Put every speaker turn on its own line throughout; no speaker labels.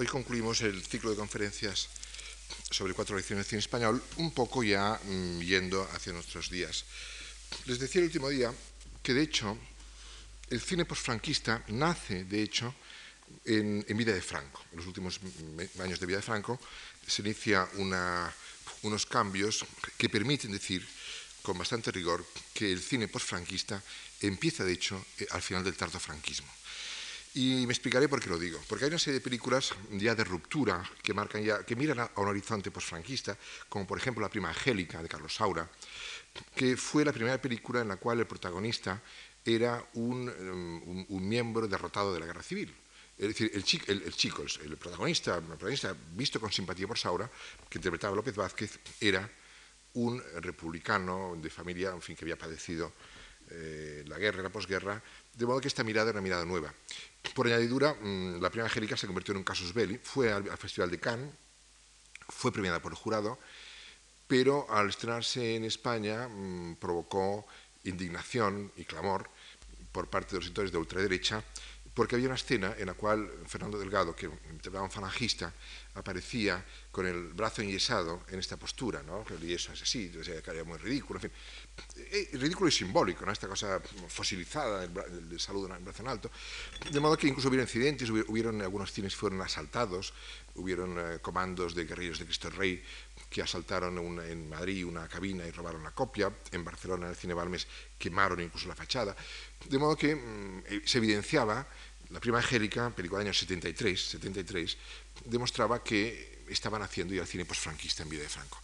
hoy concluimos el ciclo de conferencias sobre cuatro lecciones de cine español, un poco ya mm, yendo hacia nuestros días. Les decía el último día que, de hecho, el cine postfranquista nace, de hecho, en, vida de Franco. En los últimos años de vida de Franco se inicia unos cambios que permiten decir con bastante rigor que el cine postfranquista empieza, de hecho, eh, al final del tardo franquismo. Y me explicaré por qué lo digo. Porque hay una serie de películas ya de ruptura que, marcan ya, que miran a un horizonte postfranquista, como por ejemplo La prima Angélica de Carlos Saura, que fue la primera película en la cual el protagonista era un, um, miembro derrotado de la guerra civil. Es decir, el, chico, el, protagonista, protagonista, visto con simpatía por Saura, que interpretaba López Vázquez, era un republicano de familia, en fin, que había padecido eh, la guerra, la posguerra, de modo que esta mirada era una mirada nueva. Por añadidura, mm, la prima Angélica se convirtió en un casus belli, fue al, Festival de Cannes, fue premiada por el jurado, pero al estrenarse en España mm, provocó indignación y clamor por parte de los sectores de ultraderecha, porque había una escena en la cual Fernando Delgado, que interpretaba un falangista, aparecía con el brazo enyesado en esta postura, ¿no? el yeso es así, que era muy ridículo, en fin. Eh, ridículo y simbólico, ¿no? esta cosa fosilizada del, saludo en brazo en alto, de modo que incluso hubo incidentes, hubieron algunos cines fueron asaltados, hubieron eh, comandos de guerrilleros de Cristo Rey que asaltaron en Madrid una cabina y robaron la copia, en Barcelona, en el Cine Balmes, quemaron incluso la fachada, de modo que mm, eh, se evidenciaba la prima Angélica, película del año 73, 73, demostraba que estaban haciendo ya el cine postfranquista en vida de Franco.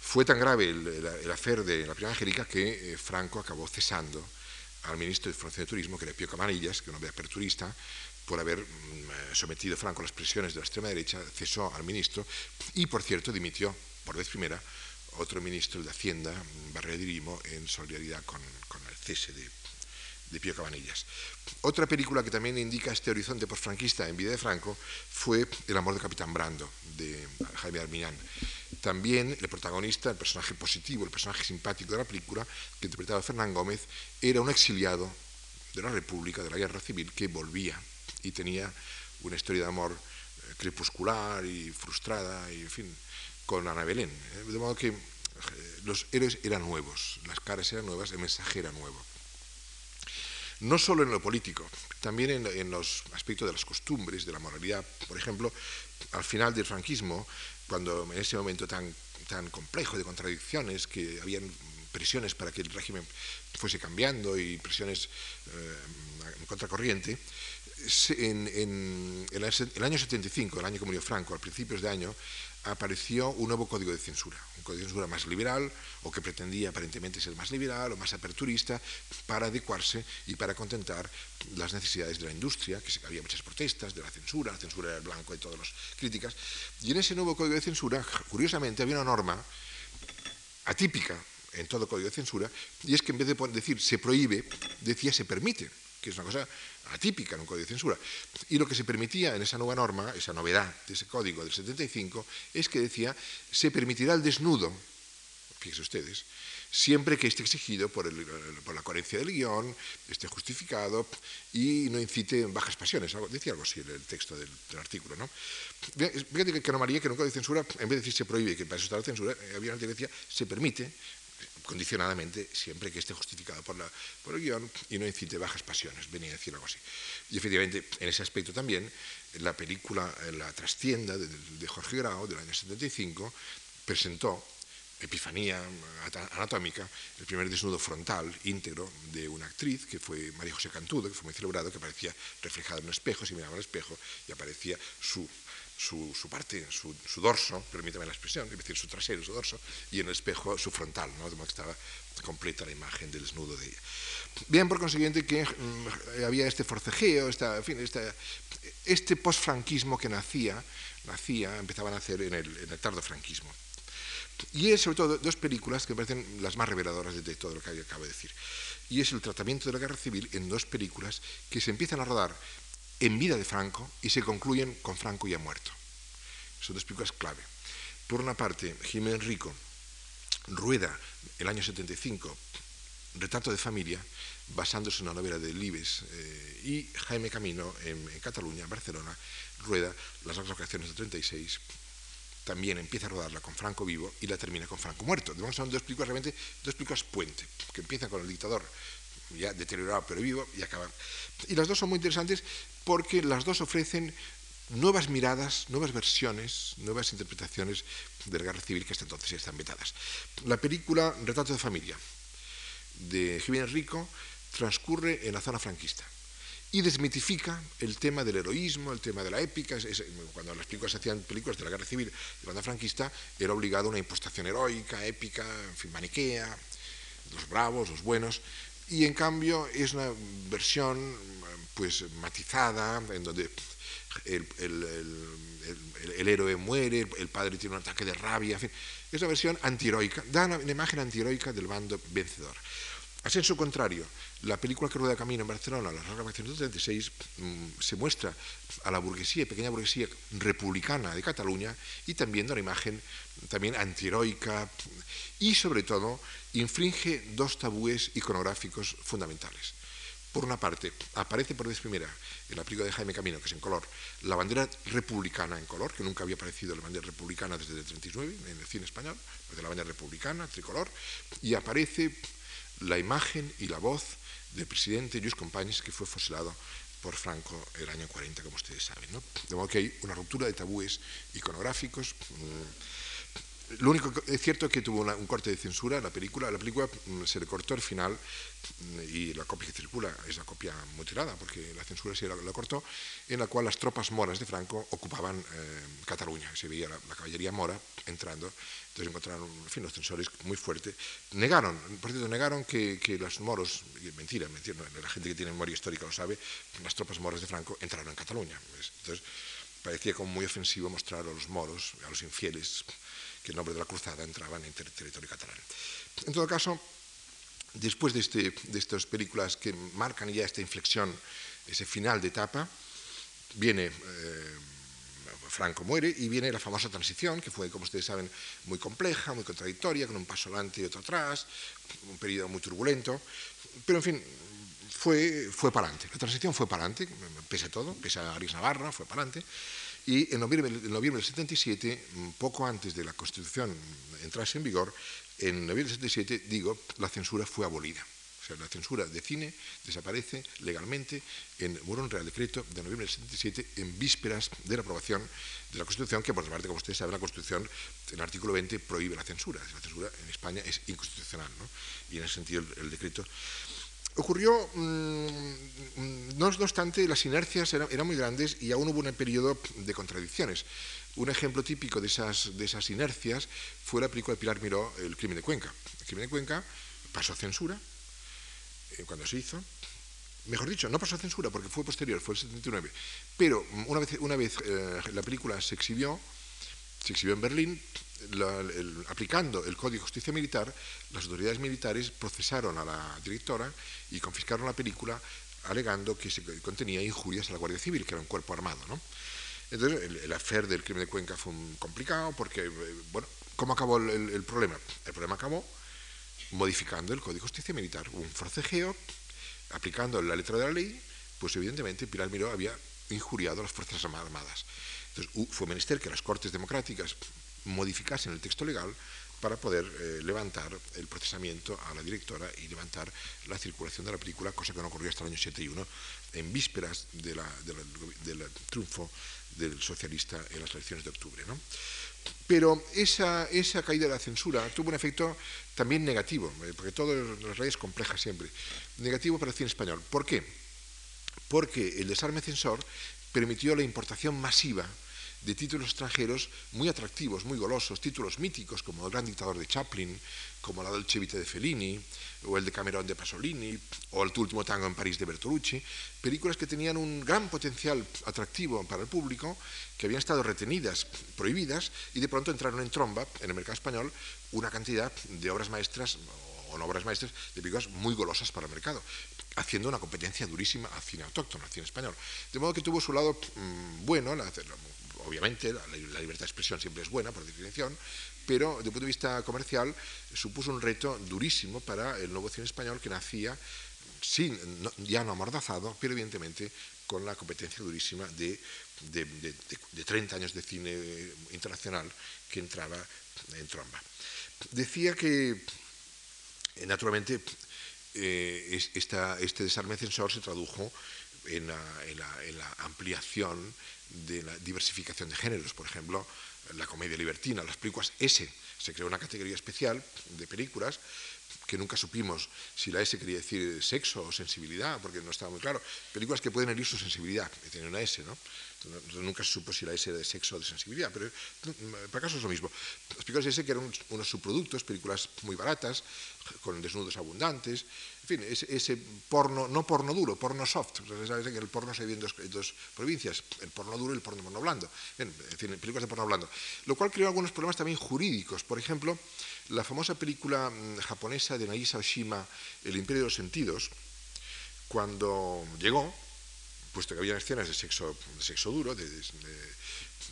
Fue tan grave el, el, de la prima Angélica que eh, Franco acabó cesando al ministro de Información de Turismo, que era Pío Camanillas, que era un hombre aperturista, por haber mm, sometido Franco a las presiones de la extrema derecha, cesó al ministro y, por cierto, dimitió por vez primera otro ministro de Hacienda, Barrea Dirimo, en solidaridad con, con el cese de de Pío Cabanillas. Otra película que también indica este horizonte postfranquista en vida de Franco fue El amor de Capitán Brando, de Jaime Armiñán. También el protagonista, el personaje positivo, el personaje simpático de la película, que interpretaba Fernán Gómez, era un exiliado de la República, de la Guerra Civil, que volvía y tenía una historia de amor eh, crepuscular y frustrada, y en fin, con Ana Belén. ¿eh? De modo que eh, los héroes eran nuevos, las caras eran nuevas, el mensaje era nuevo no solo en lo político, también en, los aspectos de las costumbres, de la moralidad. Por ejemplo, al final del franquismo, cuando en ese momento tan, tan complejo de contradicciones, que habían presiones para que el régimen fuese cambiando y presiones eh, en contracorriente, en, en, el año 75, el año que murió Franco, a principios de año, apareció un nuevo código de censura, un código de censura más liberal, o que pretendía aparentemente ser más liberal o más aperturista, para adecuarse y para contentar las necesidades de la industria, que había muchas protestas de la censura, la censura era blanco de todas las críticas. Y en ese nuevo código de censura, curiosamente, había una norma atípica en todo código de censura, y es que en vez de decir se prohíbe, decía se permite que es una cosa atípica en un código de censura. Y lo que se permitía en esa nueva norma, esa novedad de ese código del 75, es que decía, se permitirá el desnudo, fíjense ustedes, siempre que esté exigido por, la coherencia del guion, esté justificado y no incite en bajas pasiones. decía algo así el, texto del, artículo. ¿no? Fíjate que, que anomalía que en un código de censura, en vez de decir se prohíbe, que para eso está la censura, eh, había una que decía se permite, condicionadamente, siempre que esté justificado por, la, por el guion y no incite bajas pasiones, venía a decir algo así. Y efectivamente, en ese aspecto también, la película La trastienda de, Jorge Grau, del año 75, presentó Epifanía anatómica, el primer desnudo frontal íntegro de una actriz, que fue María José Cantudo, que fue muy celebrado, que aparecía reflejada en un espejo, se miraba al espejo y aparecía su su, parte, su, dorso, permítame la expresión, es decir, su trasero, su dorso, y en el espejo su frontal, ¿no? de modo que estaba completa la imagen del desnudo de ella. Bien, por consiguiente, que mm, había este forcejeo, esta, fin, este postfranquismo que nacía, nacía, empezaba a nacer en el, en tardo franquismo. Y es sobre todo dos películas que me parecen las más reveladoras de, todo lo que acabo de decir. Y es el tratamiento de la guerra civil en dos películas que se empiezan a rodar en vida de Franco y se concluyen con Franco ya muerto. Son dos películas clave. Por una parte, Jiménez Rico rueda el año 75 Retrato de familia, basándose en una novela de Libes, eh, y Jaime Camino, en, Cataluña, en Barcelona, rueda Las dos vacaciones del 36, también empieza a rodarla con Franco vivo y la termina con Franco muerto. De son dos películas realmente, dos películas puente, que empiezan con el dictador ya deteriorado pero vivo y acaban. Y las dos son muy interesantes porque las dos ofrecen nuevas miradas, nuevas versiones, nuevas interpretaciones de la guerra civil que hasta entonces están vetadas. La película Retrato de familia de Jiménez Rico transcurre en la zona franquista y desmitifica el tema del heroísmo, el tema de la épica. cuando las películas hacían películas de la guerra civil de banda franquista, era obligado a una impostación heroica, épica, en fin, maniquea, los bravos, los buenos, y en cambio es una versión pues matizada, en donde el, héroe muere, el padre tiene un ataque de rabia, en fin, es una versión antiheroica, da una, imagen antiheroica del bando vencedor. A senso contrario, la película que rueda camino en Barcelona, Las largas vacaciones del 36, mm, se muestra a la burguesía, pequeña burguesía republicana de Cataluña y también da una imagen también antiheroica y sobre todo infringe dos tabúes iconográficos fundamentales. Por una parte, aparece por vez primera en la película de Jaime Camino, que es en color, la bandera republicana en color, que nunca había aparecido la bandera republicana desde el 39 en el cine español, de la bandera republicana, tricolor, y aparece la imagen y la voz del presidente Lluís Companys, que fue fusilado por Franco el año 40, como ustedes saben. De modo que hay una ruptura de tabúes iconográficos. Mm, lo único que es cierto es que tuvo un corte de censura la película. La película mm, se le cortó el final mm, y la copia que circula es la copia mutilada, porque la censura sí la, cortó, en la cual las tropas moras de Franco ocupaban eh, Cataluña. Se veía la caballería mora entrando entonces encontraron, en fin, los censores muy fuertes. Negaron, por cierto, negaron que, los moros, mentira, mentira, la gente que tiene memoria histórica lo sabe, las tropas moras de Franco entraron en Cataluña. Entonces parecía como muy ofensivo mostrar a los moros, a los infieles, en nombre de la cruzada entraban en territorio catalán. En todo caso, después de, este, de estas películas que marcan ya esta inflexión, ese final de etapa, viene... Eh, Franco muere y viene la famosa transición, que fue, como ustedes saben, muy compleja, muy contradictoria, con un paso adelante y otro atrás, un periodo muy turbulento, pero en fin, fue, fue para adelante. La transición fue para adelante, pese a todo, pese a Aris Navarra, fue para adelante. Y en noviembre, en noviembre del 77, poco antes de la Constitución entrase en vigor, en noviembre del 77, digo, la censura fue abolida la censura de cine desaparece legalmente en un Real Decreto de noviembre del 77 en vísperas de la aprobación de la Constitución, que por parte, como ustedes saben, la Constitución, el artículo 20, prohíbe la censura. La censura en España es inconstitucional, ¿no? y en ese sentido el, decreto ocurrió, mm, no, obstante, las inercias eran, muy grandes y aún hubo un periodo de contradicciones. Un ejemplo típico de esas, de esas inercias fue la película de Pilar Miró, El crimen de Cuenca. El crimen de Cuenca pasó a censura, eh, cuando se hizo, mejor dicho, no pasó censura porque fue posterior, fue el 79, pero una vez, una vez eh, la película se exhibió, se exhibió en Berlín, aplicando el Código de Justicia Militar, las autoridades militares procesaron a la directora y confiscaron la película alegando que contenía injurias a la Guardia Civil, que era un cuerpo armado. Entonces, el, el del crimen de Cuenca fue complicado porque, eh, bueno, ¿cómo acabó el problema? El problema acabó modificando el Código de Justicia Militar. Un forcejeo, aplicando la letra de la ley, pues evidentemente Pilar Miró había injuriado a las Fuerzas Armadas. Entonces fue menester que las Cortes Democráticas modificasen el texto legal para poder eh, levantar el procesamiento a la directora y levantar la circulación de la película, cosa que no ocurrió hasta el año 71, en vísperas del triunfo del socialista en las elecciones de octubre. Pero esa, esa, caída de la censura tuvo un efecto también negativo, eh, porque todo las leyes complejas siempre, negativo para el cine español. ¿Por qué? Porque el desarme censor permitió la importación masiva de títulos extranjeros muy atractivos, muy golosos, títulos míticos como El gran dictador de Chaplin, como La Dolce Vita de Fellini, o el de Cameron de Pasolini, o El tu último tango en París de Bertolucci, películas que tenían un gran potencial atractivo para el público, que habían estado retenidas, prohibidas, y de pronto entraron en tromba, en el mercado español, una cantidad de obras maestras o no obras maestras de películas muy golosas para el mercado, haciendo una competencia durísima al cine autóctono, al cine español. De modo que tuvo su lado mm, bueno, la, obviamente, la, libertad de expresión siempre es buena por definición, pero desde el punto de vista comercial supuso un reto durísimo para el nuevo cine español que nacía sin, ya no amordazado, pero evidentemente con la competencia durísima de, de 30 años de cine internacional que entraba en tromba. Decía que, eh, naturalmente, eh, este desarme censor se tradujo en la, ampliación de la diversificación de géneros. Por ejemplo, la comedia libertina, las películas S. Se creó una categoría especial de películas que nunca supimos si la S quería decir sexo o sensibilidad, porque no estaba muy claro. Películas que pueden herir su sensibilidad, que tienen una S, ¿no? nunca se supo si la S era de sexo o de sensibilidad, pero para caso es lo mismo. Las películas S que eran unos subproductos, películas muy baratas, con desnudos abundantes, fin, ese, porno, no porno duro, porno soft. Sabes que el porno se divide en dos, provincias, el porno duro y el porno, porno blando. en fin, películas de porno blando. Lo cual creó algunos problemas también jurídicos. Por ejemplo, la famosa película mm, japonesa de Nagisa Oshima, El Imperio de los Sentidos, cuando llegó, puesto que había escenas de sexo, de sexo duro,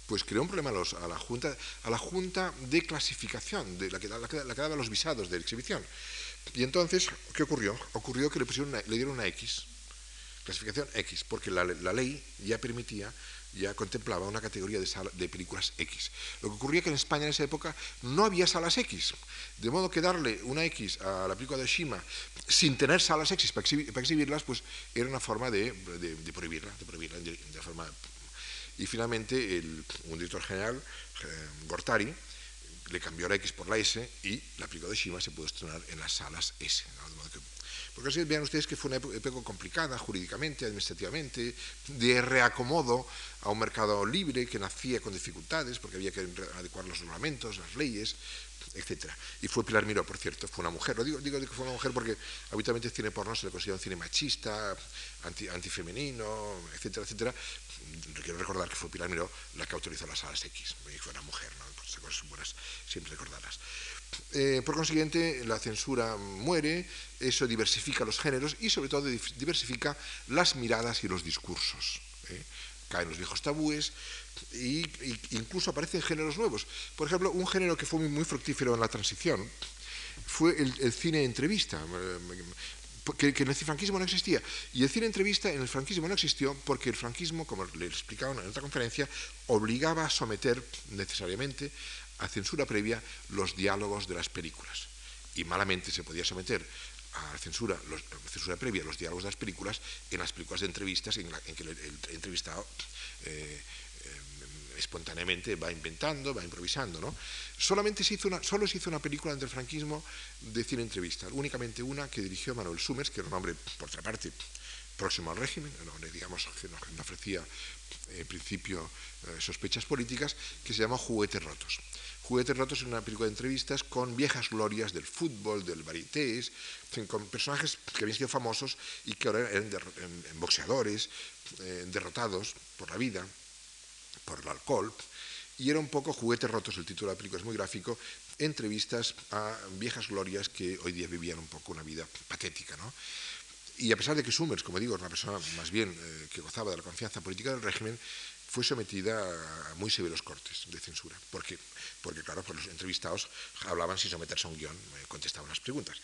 pues creó un problema a, la junta, la de clasificación, la que, la, que daba los visados de exhibición. Y entonces, ¿qué ocurrió? Ocurrió que le, pusieron le dieron una X, clasificación X, porque la, la ley ya permitía ya contemplaba una categoría de, de películas X. Lo que ocurría que en España en esa época no había salas X, de modo que darle una X a la película de Shima sin tener salas X para, exhibirlas, pues era una forma de, prohibirla, de prohibirla de, forma... Y finalmente el, un director general, eh, Gortari, le cambió la X por la S y la película de Shima se pudo estrenar en las salas S. Porque así vean ustedes que fue una época complicada jurídicamente, administrativamente, de reacomodo a un mercado libre que nacía con dificultades porque había que adecuar los reglamentos, las leyes, etc. Y fue Pilar Miró, por cierto, fue una mujer. Lo digo, digo que fue una mujer porque habitualmente el cine porno se le considera un cine machista, anti, antifemenino, etcétera, etcétera. Quiero recordar que fue Pilar Miró la que autorizó las salas X, fue una mujer. Buenas siempre recordarlas. Eh, por consiguiente, la censura muere, eso diversifica los géneros y sobre todo diversifica las miradas y los discursos. ¿eh? Caen los viejos tabúes e incluso aparecen géneros nuevos. Por ejemplo, un género que fue muy, fructífero en la transición fue el, cine entrevista, que, que, en el franquismo no existía. Y el cine entrevista en el franquismo no existió porque el franquismo, como le explicaba en otra conferencia, obligaba a someter necesariamente a censura previa los diálogos de las películas. Y malamente se podía someter a censura, los, censura previa los diálogos de las películas en las películas de entrevistas en, que el, entrevistado eh, espontáneamente va inventando, va improvisando. ¿no? Solamente se hizo una, solo se hizo una película entre el franquismo de cine entrevista, únicamente una que dirigió Manuel Summers, que era un hombre, por otra parte, próximo al régimen, digamos que nos ofrecía en principio eh, sospechas políticas, que se llama Juguetes Rotos. Juguetes Rotos es una película de entrevistas con viejas glorias del fútbol, del varités, con personajes que habían sido famosos y que ahora eran boxeadores, eh, derrotados por la vida, por el alcohol. Y era un poco Juguetes Rotos, el título de la película es muy gráfico, entrevistas a viejas glorias que hoy día vivían un poco una vida patética. ¿no? Y a pesar de que Summers, como digo, era una persona más bien eh, que gozaba de la confianza política del régimen, fue sometida a muy severos cortes de censura, porque, porque claro, pues los entrevistados hablaban sin someterse a un guion, eh, contestaban las preguntas.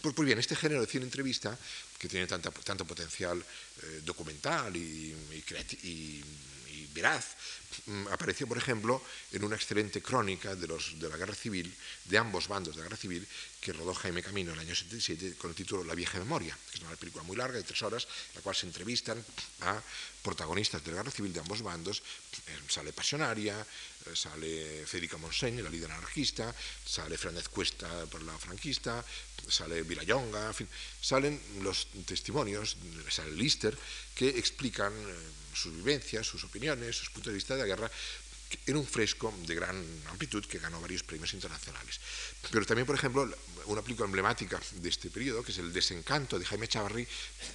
Pues, pues, bien, este género de cine entrevista, que tiene tanta, tanto potencial eh, documental y, y, veraz, mm, apareció, por ejemplo, en una excelente crónica de, los, de la guerra civil, de ambos bandos de la guerra civil, que rodó Jaime Camino en el año 77 con el título La vieja memoria, que es una película muy larga, de tres horas, en la cual se entrevistan a protagonistas de la guerra civil de ambos bandos. Eh, sale Pasionaria, eh, sale Federica Monseño, la líder anarquista, sale Fernández Cuesta por la franquista, sale Villayonga, en fin, salen los testimonios, sale Lister, que explican eh, sus vivencias, sus opiniones, sus puntos de vista de la guerra en un fresco de gran amplitud que ganó varios premios internacionales. Pero también, por ejemplo, una película emblemática de este periodo, que es El desencanto de Jaime Chavarri,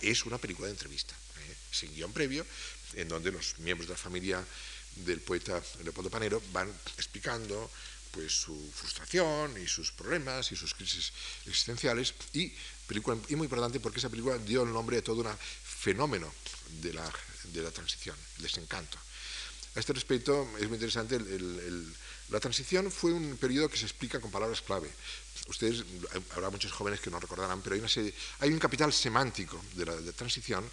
es una película de entrevista, ¿eh? sin guion previo, en donde los miembros de la familia del poeta Leopoldo Panero van explicando pues su frustración y sus problemas y sus crisis existenciales y película y muy importante porque esa película dio el nombre a todo un fenómeno de la, de la transición, el desencanto. A este respecto es muy interesante, la transición fue un periodo que se explica con palabras clave. Ustedes, habrá muchos jóvenes que no recordarán, pero hay, un capital semántico de la transición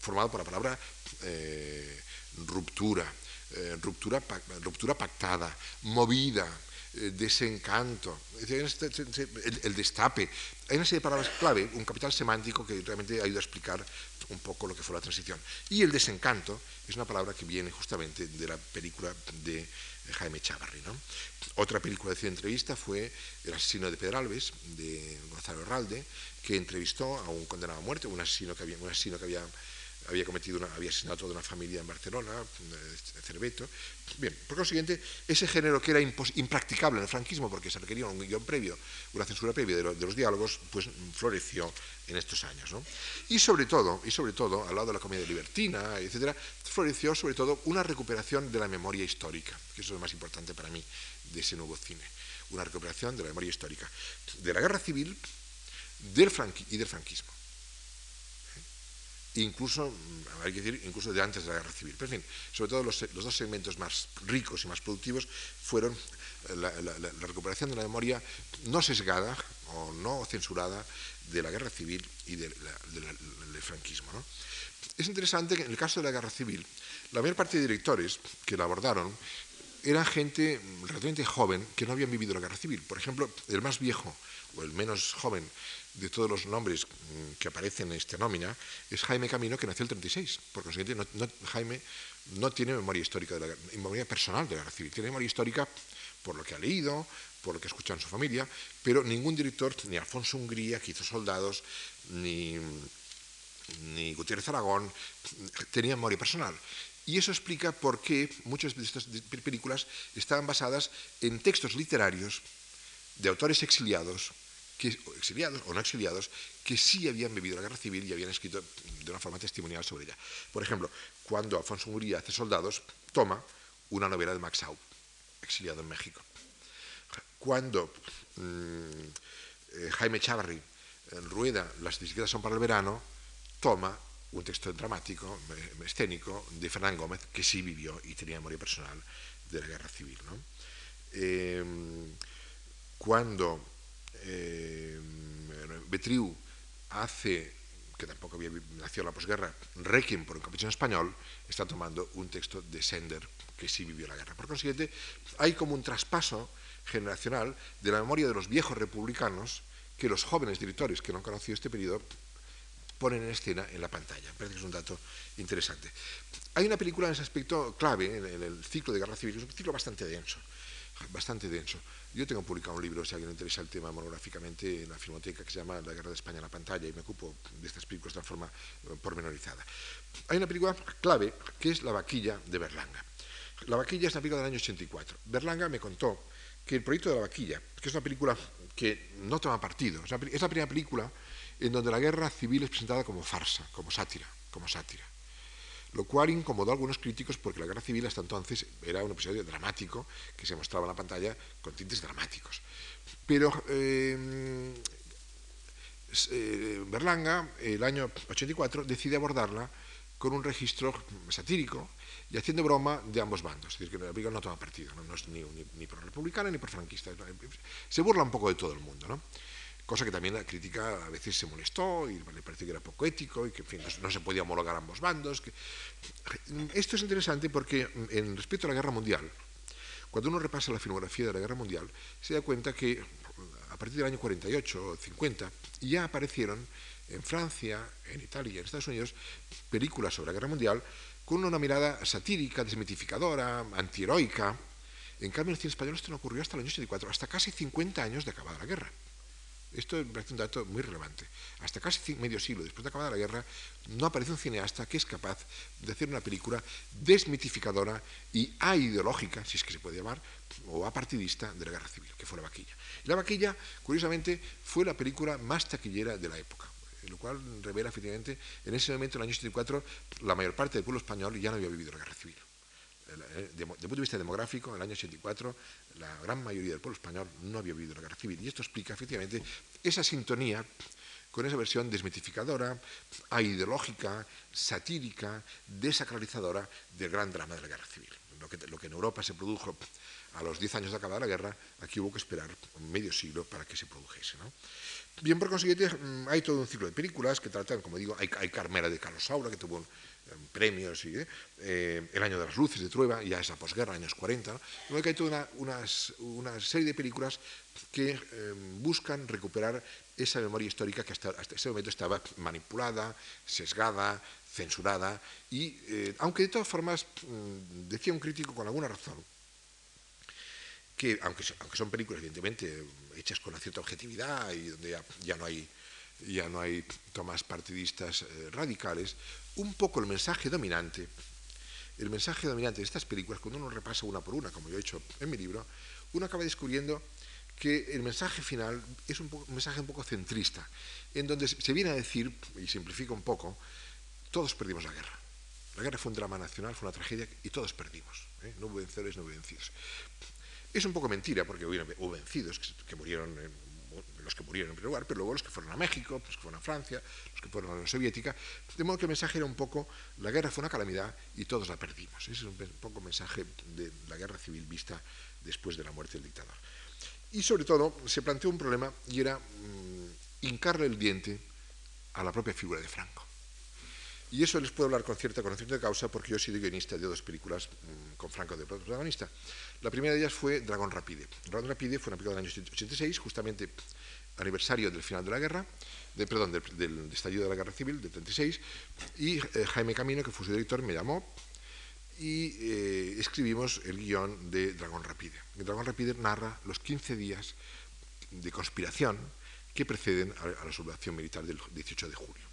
formado por la palabra eh, ruptura, eh, ruptura, ruptura pactada, movida, eh, desencanto, el, destape. Hay una serie de palabras clave, un capital semántico que realmente ayuda a explicar un poco lo que fue la transición. Y el desencanto es una palabra que viene justamente de la película de Jaime Chavarri. Otra película de entrevista fue El asesino de Pedralbes, de Gonzalo Herralde, que entrevistó a un condenado a muerte, un asesino que había, un asesino que había había cometido a una familia en Barcelona, eh, Cerveto. Bien, por consiguiente, ese género que era impracticable en el franquismo porque se requería un guion previo, una censura previa de, los diálogos, pues floreció en estos años. ¿no? Y sobre todo, y sobre todo, al lado de la comedia libertina, etcétera, floreció sobre todo una recuperación de la memoria histórica, que eso es lo más importante para mí de ese nuevo cine, una recuperación de la memoria histórica, de la guerra civil y del franquismo incluso, hay que decir, incluso de antes de la guerra civil. Pero en fin, sobre todo los, dos segmentos más ricos y más productivos fueron eh, la, recuperación de la memoria no sesgada o no censurada de la guerra civil y del franquismo. Es interesante que en el caso de la guerra civil, la mayor parte de directores que la abordaron eran gente relativamente joven que no habían vivido la guerra civil. Por ejemplo, el más viejo o el menos joven de todos los nombres mm, que aparecen en esta nómina es Jaime Camino, que nació el 36. Por consiguiente, Jaime no tiene memoria histórica, de la, memoria personal de la guerra civil, tiene memoria histórica por lo que ha leído, por lo que ha escuchado en su familia, pero ningún director, ni Alfonso Hungría, que hizo soldados, ni, ni Gutiérrez Aragón, tenía memoria personal. Y eso explica por qué muchas de estas películas estaban basadas en textos literarios de autores exiliados que, exiliados o no exiliados, que sí habían vivido la guerra civil y habían escrito de una forma testimonial sobre ella. Por ejemplo, cuando Alfonso Murillo hace Soldados, toma una novela de Max Au, exiliado en México. Cuando mm, eh, Jaime Chavarri rueda Las bicicletas son para el verano, toma un texto dramático, eh, escénico, de Fernán Gómez, que sí vivió y tenía memoria personal de la guerra civil. Em, cuando Betriu hace, que tampoco había nacido en la posguerra, Requiem por un capuchino español, está tomando un texto de Sender que sí vivió la guerra. Por consiguiente, hay como un traspaso generacional de la memoria de los viejos republicanos que los jóvenes directores que no han conocido este periodo ponen en escena en la pantalla. Parece que es un dato interesante. Hay una película en ese aspecto clave en el ciclo de guerra civil, es un ciclo bastante denso bastante denso. Yo tengo publicado un libro, si alguien le interesa el tema monográficamente, en la filmoteca que se llama La Guerra de España en la pantalla y me ocupo de estas películas de una forma eh, pormenorizada. Hay una película clave que es La vaquilla de Berlanga. La vaquilla es una película del año 84. Berlanga me contó que el proyecto de La vaquilla, que es una película que no toma partido, es la primera película en donde la guerra civil es presentada como farsa, como sátira, como sátira lo cual incomodó a algunos críticos porque la guerra civil hasta entonces era un episodio dramático que se mostraba en la pantalla con tintes dramáticos. Pero eh, eh, Berlanga, el año 84, decide abordarla con un registro satírico y haciendo broma de ambos bandos. Es decir, que no toma partido, no, es ni, ni, ni, por republicana ni por franquista. Se burla un poco de todo el mundo. ¿no? Cosa que también la crítica a veces se molestó y le pareció que era poco ético y que no, se podía homologar ambos bandos. Esto es interesante porque en respecto a la guerra mundial, cuando uno repasa la filmografía de la guerra mundial, se da cuenta que a partir del año 48 o 50 ya aparecieron en Francia, en Italia y en Estados Unidos películas sobre la guerra mundial con una mirada satírica, desmitificadora, antiheroica. En cambio, en el cine español esto no ocurrió hasta el año 84, hasta casi 50 años de acabada la guerra. Esto me parece un dato muy relevante. Hasta casi medio siglo después de acabada la guerra, no aparece un cineasta que es capaz de hacer una película desmitificadora y aideológica, si es que se puede llamar, o apartidista de la guerra civil, que fue La Vaquilla. Y La Vaquilla, curiosamente, fue la película más taquillera de la época lo cual revela efectivamente, en ese momento, en el año 74, la mayor parte del pueblo español ya no había vivido la guerra civil. Eh, de, punto de vista demográfico, en el año 84, la gran mayoría del pueblo español no había vivido la guerra civil. Y esto explica efectivamente esa sintonía con esa versión desmitificadora, aideológica, satírica, desacralizadora del gran drama de la guerra civil. lo que, lo que en Europa se produjo a los 10 años de acabada la guerra, aquí hubo que esperar medio siglo para que se produjese. ¿no? Bien, por consiguiente, mm, hay todo un ciclo de películas que tratan, como digo, hay, Carmela de Carlos Saura, que tuvo em, premios, y, eh, El año de las luces de Trueba, ya es la posguerra, años 40. ¿no? hay toda una, serie de películas que em, buscan recuperar esa memoria histórica que hasta, hasta, ese momento estaba manipulada, sesgada, censurada, y eh, aunque de todas formas, mm, decía un crítico con alguna razón, que aunque, aunque son películas evidentemente hechas con una cierta objetividad y donde ya, no hay ya no hay tomas partidistas eh, radicales, un poco el mensaje dominante, el mensaje dominante de estas películas, cuando uno repasa una por una, como yo he hecho en mi libro, uno acaba descubriendo que el mensaje final es un, mensaje un poco centrista, en donde se viene a decir, y simplifica un poco, todos perdimos la guerra. La guerra fue un drama nacional, fue una tragedia y todos perdimos. ¿eh? No hubo vencedores, no hubo vencidos. Es un poco mentira, porque hubo vencidos que, murieron, los que murieron en primer lugar, pero luego los que fueron a México, los que fueron a Francia, los que fueron a la Unión Soviética, de modo que el mensaje era un poco, la guerra fue una calamidad y todos la perdimos. Ese es un poco el mensaje de la guerra civil vista después de la muerte del dictador. Y sobre todo se planteó un problema y era mm, hincarle el diente a la propia figura de Franco. Y eso les puedo hablar con cierta conocimiento de causa porque yo he sido guionista de dos películas mm, con Franco de protagonista. La primera de ellas fue Dragón Rapide. Dragón Rapide fue una película del año 86, justamente aniversario del final de la guerra, perdón, del, estallido de la guerra civil, del 36, y eh, Jaime Camino, que fue su director, me llamó y eh, escribimos el guion de Dragón Rapide. Dragón Rapide narra los 15 días de conspiración que preceden a, la sublevación militar del 18 de julio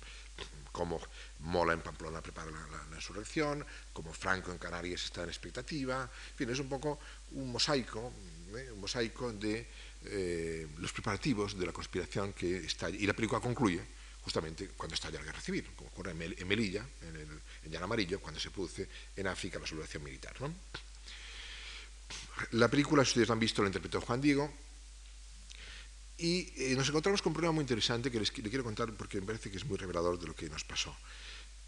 como Mola en Pamplona prepara la, insurrección, como Franco en Canarias está en expectativa, en fin, es un poco un mosaico, ¿eh? un mosaico de eh, los preparativos de la conspiración que está y la película concluye justamente cuando estalla la guerra civil, como ocurre en Melilla, en, el, en Llano Amarillo, cuando se produce en África la sublevación militar. La película, si ustedes la han visto, la interpretó Juan Diego, y eh, nos encontramos con un problema muy interesante que les, le quiero contar porque me parece que es muy revelador de lo que nos pasó.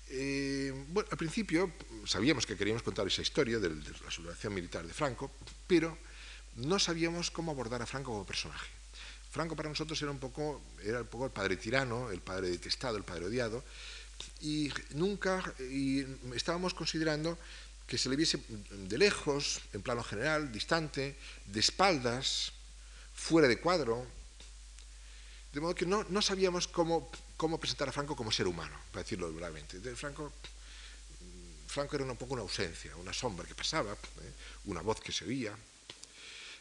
Eh, bueno, al principio sabíamos que queríamos contar esa historia de, la sublevación militar de Franco, pero no sabíamos cómo abordar a Franco como personaje. Franco para nosotros era un poco, era un poco el padre tirano, el padre detestado, el padre odiado, y nunca, y estábamos considerando que se le viese de lejos, en plano general, distante, de espaldas, fuera de cuadro, de modo que no, sabíamos cómo, cómo, presentar a Franco como ser humano, para decirlo brevemente. Franco, Franco era un poco una ausencia, una sombra que pasaba, ¿eh? una voz que se oía,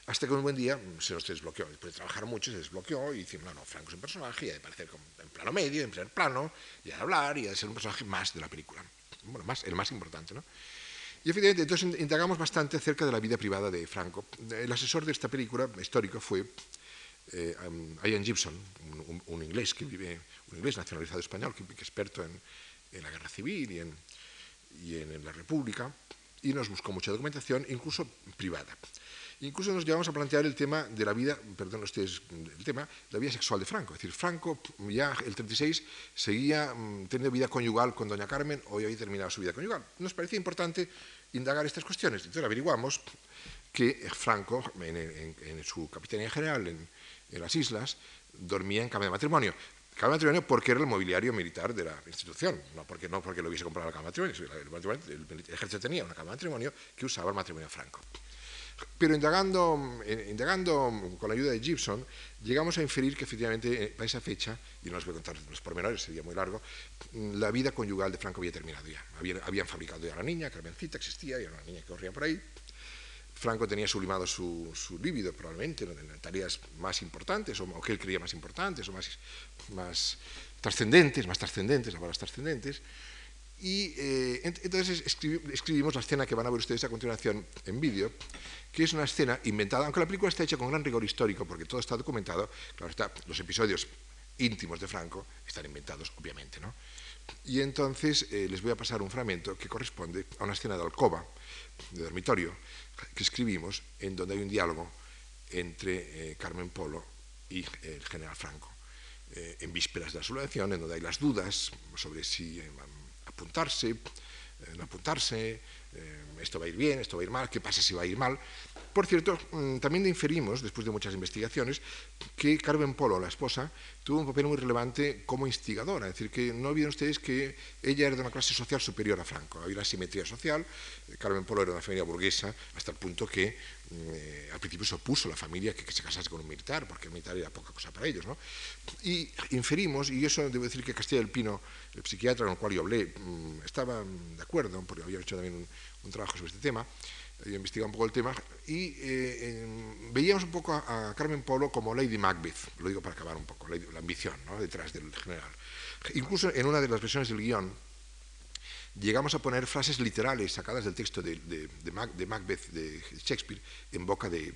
hasta que un buen día se nos desbloqueó. Después de trabajar mucho se desbloqueó y decimos, no, no, Franco es un personaje y ha de parecer en plano medio, en primer plano, y ha de hablar y ha de ser un personaje más de la película. Bueno, más, el más importante, ¿no? Y efectivamente, entonces indagamos bastante acerca de la vida privada de Franco. El asesor de esta película histórica fue eh, Ian Gibson, un, inglés que vive, un inglés nacionalizado español, que, es experto en, la guerra civil y en, y en, la República, y nos buscó mucha documentación, incluso privada. Incluso nos llevamos a plantear el tema de la vida, perdón ustedes, el tema, la vida sexual de Franco. Es decir, Franco ya el 36 seguía mm, teniendo vida conyugal con doña Carmen, hoy había terminado su vida conyugal. Nos parecía importante indagar estas cuestiones. Entonces averiguamos que Franco, en, en su capitanía general, en, en las islas, dormía en cama de matrimonio. Cama de matrimonio porque era el mobiliario militar de la institución, no porque, no porque lo hubiese comprado la cama de matrimonio. El, ejército tenía una cama de matrimonio que usaba el matrimonio franco. Pero indagando, indagando con la ayuda de Gibson, llegamos a inferir que efectivamente eh, para esa fecha, y no les voy a contar los pormenores, sería muy largo, la vida conyugal de Franco había terminado ya. Habían, habían fabricado ya la niña, Carmencita existía, y era una niña que corría por ahí, Franco tenía sublimado su, su líbido probablemente en tareas más importantes o, que él creía más importantes o más, más trascendentes, más trascendentes, las trascendentes. Y eh, entonces escribimos la escena que van a ver ustedes a continuación en vídeo, que es una escena inventada, aunque la película está hecha con gran rigor histórico, porque todo está documentado, claro está, los episodios íntimos de Franco están inventados, obviamente, ¿no? Y entonces eh, les voy a pasar un fragmento que corresponde a una escena de alcoba, de dormitorio, que escribimos, en donde hay un diálogo entre eh, Carmen Polo y el general Franco, eh, en vísperas de la sublevación, en donde hay las dudas sobre si eh, apuntarse, no apuntarse, esto va a ir bien, esto va a ir mal, qué pasa si va a ir mal. Por cierto, mm, también inferimos, después de muchas investigaciones, que Carmen Polo, la esposa, tuvo un papel muy relevante como instigadora. Es decir, que no olviden ustedes que ella era de una clase social superior a Franco. Había una simetría social. Carmen Polo era de una familia burguesa hasta el punto que eh, al principio se opuso la familia que, se casase con un militar, porque el militar era poca cosa para ellos. ¿no? Y inferimos, y eso debo decir que Castilla del Pino, el psiquiatra con el cual yo hablé, mm, estaba de acuerdo, porque había hecho también un, trabajo sobre este tema, había investigado un poco el tema, y eh, veíamos un poco a, Carmen Polo como Lady Macbeth, lo digo para acabar un poco, la, la ambición detrás del general. Incluso en una de las versiones del guion, llegamos a poner frases literales sacadas del texto de, Macbeth de Shakespeare en boca de,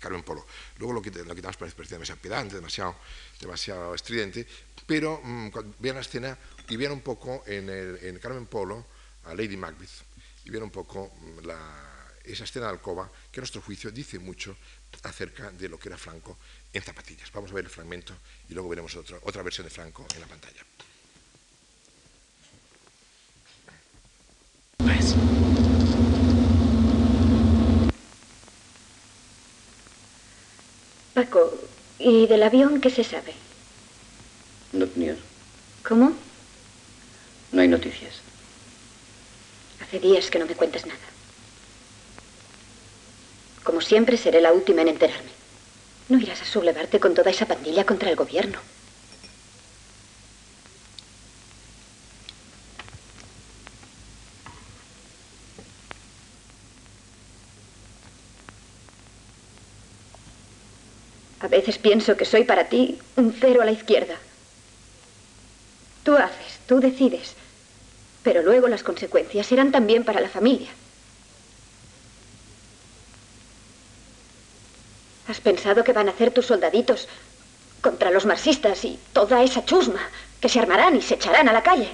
Carmen Polo. Luego lo, quitamos para parecía demasiado pedante, demasiado, demasiado estridente, pero mm, vean la escena y vean un poco en, Carmen Polo a Lady Macbeth y vean un poco mm, esa escena de alcoba que a nuestro juicio dice mucho acerca de lo que era Franco en zapatillas. Vamos a ver el fragmento y luego veremos otra versión de Franco en la pantalla.
Paco, ¿y del avión qué se sabe? ¿Cómo?
No hay noticias.
Hace días que no me cuentas nada. Como siempre, seré la última en enterarme. No irás a sublevarte con toda esa pandilla contra el gobierno. A veces pienso que soy para ti un cero a la izquierda. Tú haces, tú decides, pero luego las consecuencias serán también para la familia. ¿Has pensado que van a hacer tus soldaditos contra los marxistas y toda esa chusma que se armarán y se echarán a la calle?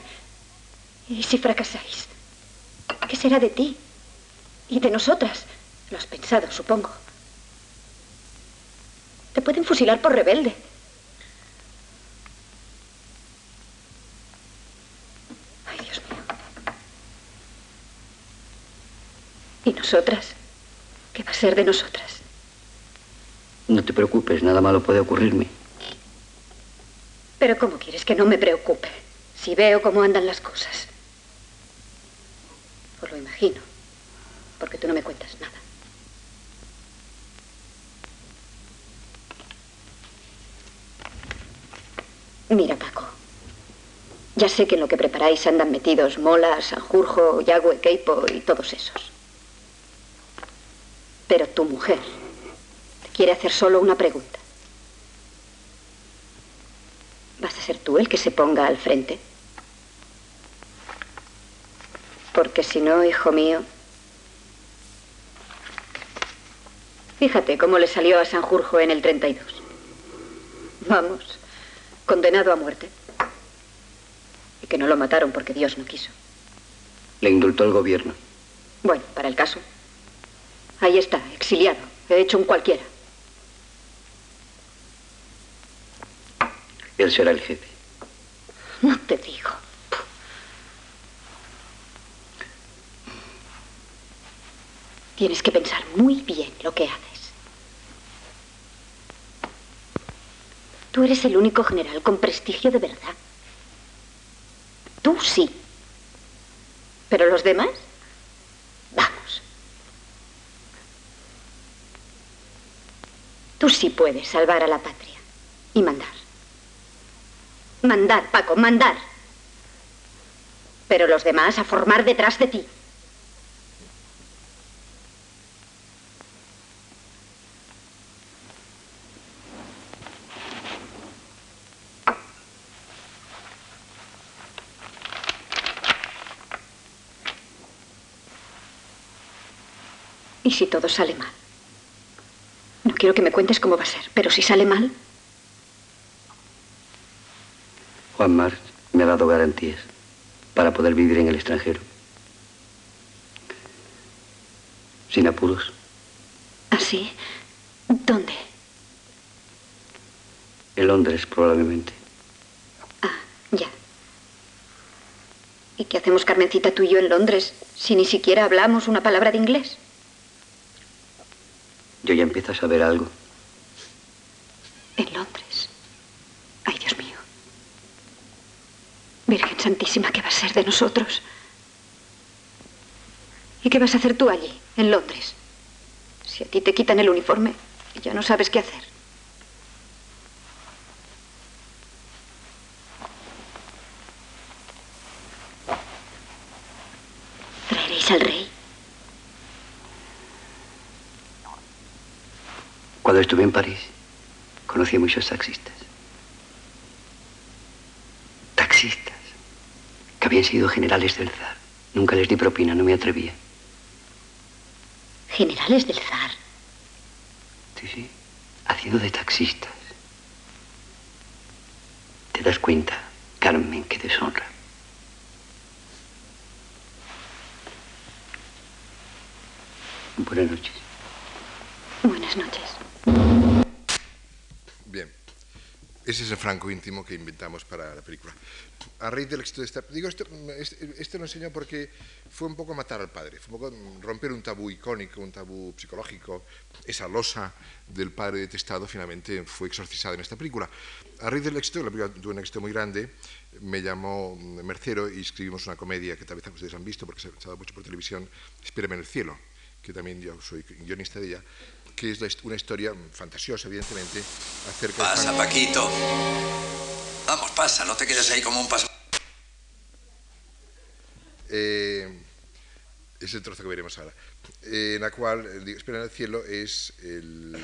¿Y si fracasáis? ¿Qué será de ti? ¿Y de nosotras? Lo has pensado, supongo. Te pueden fusilar por rebelde. Ay, Dios mío. ¿Y nosotras? ¿Qué va a ser de nosotras?
No te preocupes, nada malo puede ocurrirme.
Pero ¿cómo quieres que no me preocupe? Si veo cómo andan las cosas. Pues lo imagino, porque tú no me cuentas nada. Mira, Paco. Ya sé que en lo que preparáis andan metidos Mola, Sanjurjo, Yagüe, Keipo y todos esos. Pero tu mujer quiere hacer solo una pregunta. ¿Vas a ser tú el que se ponga al frente? Porque si no, hijo mío... Fíjate cómo le salió a Sanjurjo en el 32. Vamos condenado a muerte. Y que no lo mataron porque Dios no quiso.
Le indultó el gobierno.
Bueno, para el caso. Ahí está, exiliado. He hecho un cualquiera.
Él será el jefe.
No te digo. Tienes que pensar muy bien lo que haces. Tú eres el único general con prestigio de verdad. Tú sí. Pero los demás, vamos. Tú sí puedes salvar a la patria y mandar. Mandar, Paco, mandar. Pero los demás a formar detrás de ti. ¿Y si todo sale mal? No quiero que me cuentes cómo va a ser, pero si sale mal...
Juan Marx me ha dado garantías para poder vivir en el extranjero. Sin apuros.
¿Ah, sí? ¿Dónde?
En Londres, probablemente.
Ah, ya. ¿Y qué hacemos Carmencita tú y yo en Londres si ni siquiera hablamos una palabra de inglés?
Yo ya empiezo a saber algo.
En Londres. Ay, Dios mío. Virgen Santísima, ¿qué va a ser de nosotros? ¿Y qué vas a hacer tú allí, en Londres? Si a ti te quitan el uniforme ya no sabes qué hacer. ¿Traeréis al rey?
Cuando estuve en París, conocí a muchos. Taxistas. Que sido generales del zar. Nunca les di propina, no me atrevía.
Generales del zar.
Sí, sí. Haciendo de taxistas. ¿Te das cuenta, Carmen, qué deshonra? Buenas noches.
Buenas noches.
Ese es el franco íntimo que inventamos para la película. A raíz del éxito de esta... Digo, esto, este, este lo enseño porque fue un poco matar al padre, fue un poco romper un tabú icónico, un tabú psicológico. Esa losa del padre detestado finalmente fue exorcizada en esta película. A raíz del éxito, la película tuvo un éxito muy grande, me llamó Mercero y escribimos una comedia que tal vez ustedes han visto porque se ha dado mucho por televisión, Espérame en el cielo, que también yo soy guionista de ella, que es una historia fantasiosa, evidentemente, acerca
Pasa, Paquito. Vamos, pasa, no te quedes ahí como un paso.
Eh, es el trozo que veremos ahora. Eh, en la cual, eh, Espera en el cielo es el,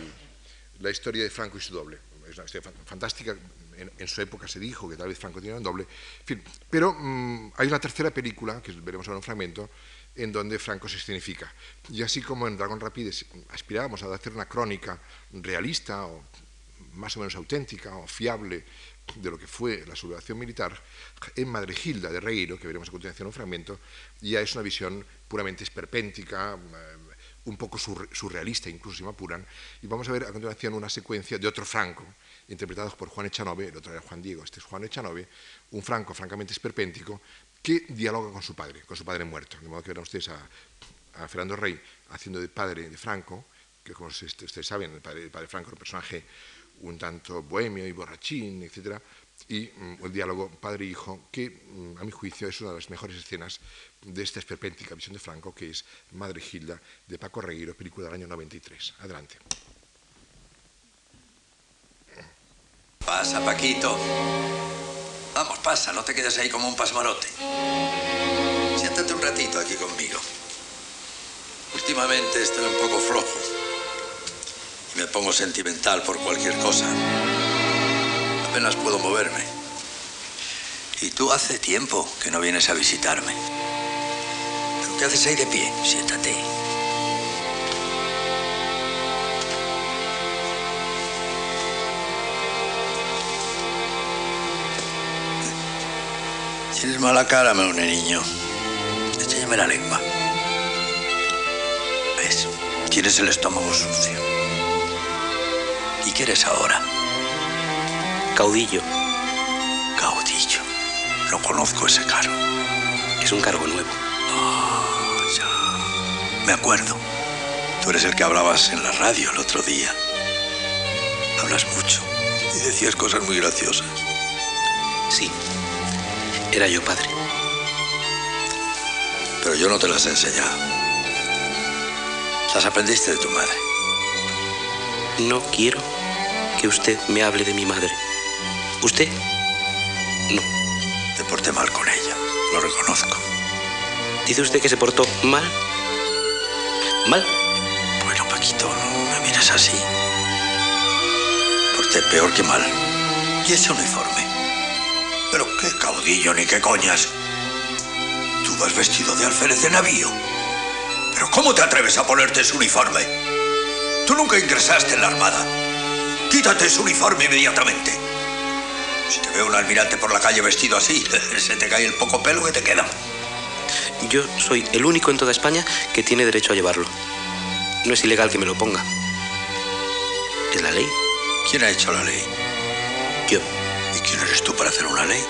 la historia de Franco y su doble. Es una historia fantástica. En, en, su época se dijo que tal vez Franco tenía un doble. En fin, pero mmm, hay una tercera película, que veremos ahora un fragmento, en donde Franco se escenifica. Y así como en Dragón Rapides aspirábamos a hacer una crónica realista o más o menos auténtica o fiable de lo que fue la sublevación militar, en Madregilda de Reiro, que veremos a continuación un fragmento, ya es una visión puramente esperpéntica, un poco surrealista, incluso si me apuran, y vamos a ver a continuación una secuencia de otro Franco, interpretado por Juan Echanove, el otro era Juan Diego, este es Juan Echanove, un Franco francamente esperpéntico, que dialoga con su padre, con su padre muerto. De modo que verán ustedes a, Fernando Rey haciendo de padre de Franco, que como ustedes saben, el padre, el padre Franco era un personaje un tanto bohemio y borrachín, etc. Y mm, el diálogo padre-hijo, que mm, a mi juicio es una de las mejores escenas de esta esperpéntica visión de Franco, que es Madre Gilda, de Paco Reguero, película del año 93. Adelante.
Pasa, Paquito. Vamos, pasa, no te quedes ahí como un pasmarote. Siéntate un ratito aquí conmigo. Últimamente estoy un poco flojo. Y me pongo sentimental por cualquier cosa. Apenas puedo moverme. Y tú hace tiempo que no vienes a visitarme. ¿Pero qué haces ahí de pie? Siéntate. Tienes mala cara, Meune, niño. Enséñame la lengua. ¿Ves? Tienes el estómago sucio. ¿Y qué eres ahora?
Caudillo.
Caudillo. No conozco ese cargo.
Es un cargo nuevo.
Ah, ya. Me acuerdo. Tú eres el que hablabas en la radio el otro día. Hablas mucho y decías cosas muy graciosas.
Sí. Era yo padre.
Pero yo no te las he enseñado. Las aprendiste de tu madre.
No quiero que usted me hable de mi madre. ¿Usted? No.
Te porté mal con ella, lo reconozco.
¿Dice usted que se portó mal? ¿Mal?
Bueno, Paquito, no me mires así. Porté peor que mal. ¿Y ese uniforme? Qué caudillo ni qué coñas. Tú vas vestido de alférez de navío. ¿Pero cómo te atreves a ponerte ese uniforme? Tú nunca ingresaste en la armada. Quítate ese uniforme inmediatamente. Si te veo un almirante por la calle vestido así, se te cae el poco pelo que te queda.
Yo soy el único en toda España que tiene derecho a llevarlo. No es ilegal que me lo ponga. Es la ley.
¿Quién ha hecho la ley?
Yo,
¿Y quién eres tú para hacer una ley?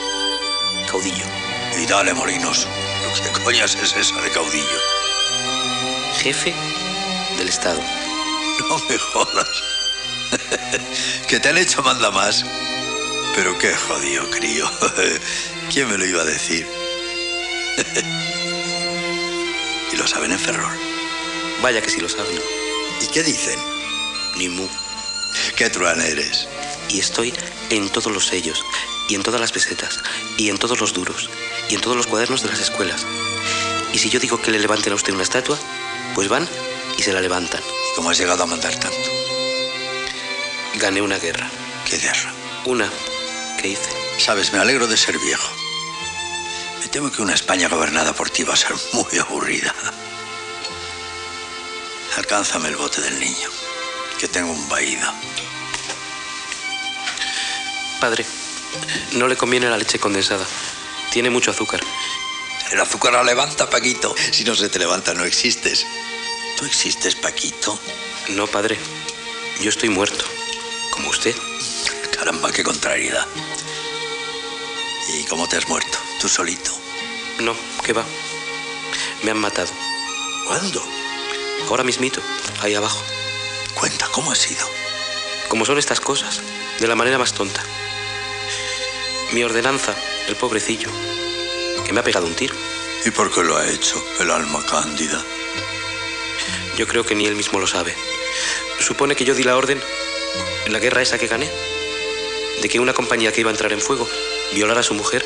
Caudillo.
Y dale, Molinos. ¿Qué coñas es esa de caudillo?
Jefe del Estado.
No me jodas. que te han hecho manda más. Pero qué jodido, crío. ¿Quién me lo iba a decir? y lo saben en Ferrol.
Vaya que sí lo saben.
¿Y qué dicen?
Ni mu.
Qué truán eres.
Y estoy en todos los sellos, y en todas las pesetas, y en todos los duros, y en todos los cuadernos de las escuelas. Y si yo digo que le levanten a usted una estatua, pues van y se la levantan.
¿Y cómo has llegado a mandar tanto?
Gané una guerra.
¿Qué guerra?
Una que hice.
Sabes, me alegro de ser viejo. Me temo que una España gobernada por ti va a ser muy aburrida. Alcánzame el bote del niño, que tengo un vaído.
Padre, no le conviene la leche condensada. Tiene mucho azúcar.
El azúcar la levanta, Paquito. Si no se te levanta, no existes. ¿Tú existes, Paquito?
No, padre. Yo estoy muerto. Como usted.
Caramba, qué contrariedad. ¿Y cómo te has muerto? ¿Tú solito?
No, ¿qué va? Me han matado.
¿Cuándo?
Ahora mismito, ahí abajo.
Cuenta, ¿cómo ha sido?
Como son estas cosas, de la manera más tonta. Mi ordenanza, el pobrecillo, que me ha pegado un tiro.
¿Y por qué lo ha hecho, el alma cándida?
Yo creo que ni él mismo lo sabe. Supone que yo di la orden en la guerra esa que gané, de que una compañía que iba a entrar en fuego violara a su mujer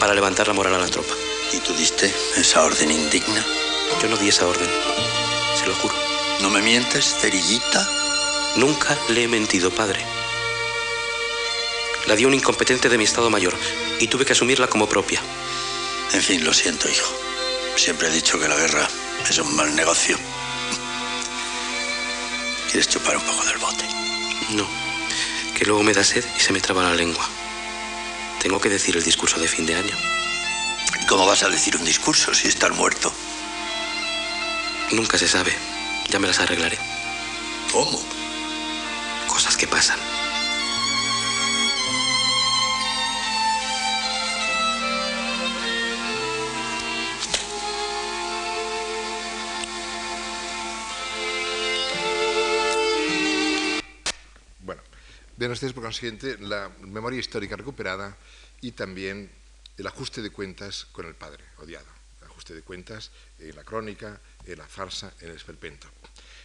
para levantar la moral a la tropa.
¿Y tú diste esa orden indigna?
Yo no di esa orden, se lo juro.
¿No me mientes, cerillita?
Nunca le he mentido, padre. La dio un incompetente de mi Estado Mayor y tuve que asumirla como propia.
En fin, lo siento, hijo. Siempre he dicho que la guerra es un mal negocio. ¿Quieres chupar un poco del bote?
No, que luego me da sed y se me traba la lengua. Tengo que decir el discurso de fin de año.
¿Y cómo vas a decir un discurso si estás muerto?
Nunca se sabe. Ya me las arreglaré.
¿Cómo?
Cosas que pasan.
Ven ustedes por consiguiente la memoria histórica recuperada y también el ajuste de cuentas con el padre odiado. El ajuste de cuentas en la crónica, en la farsa, en el esperpento.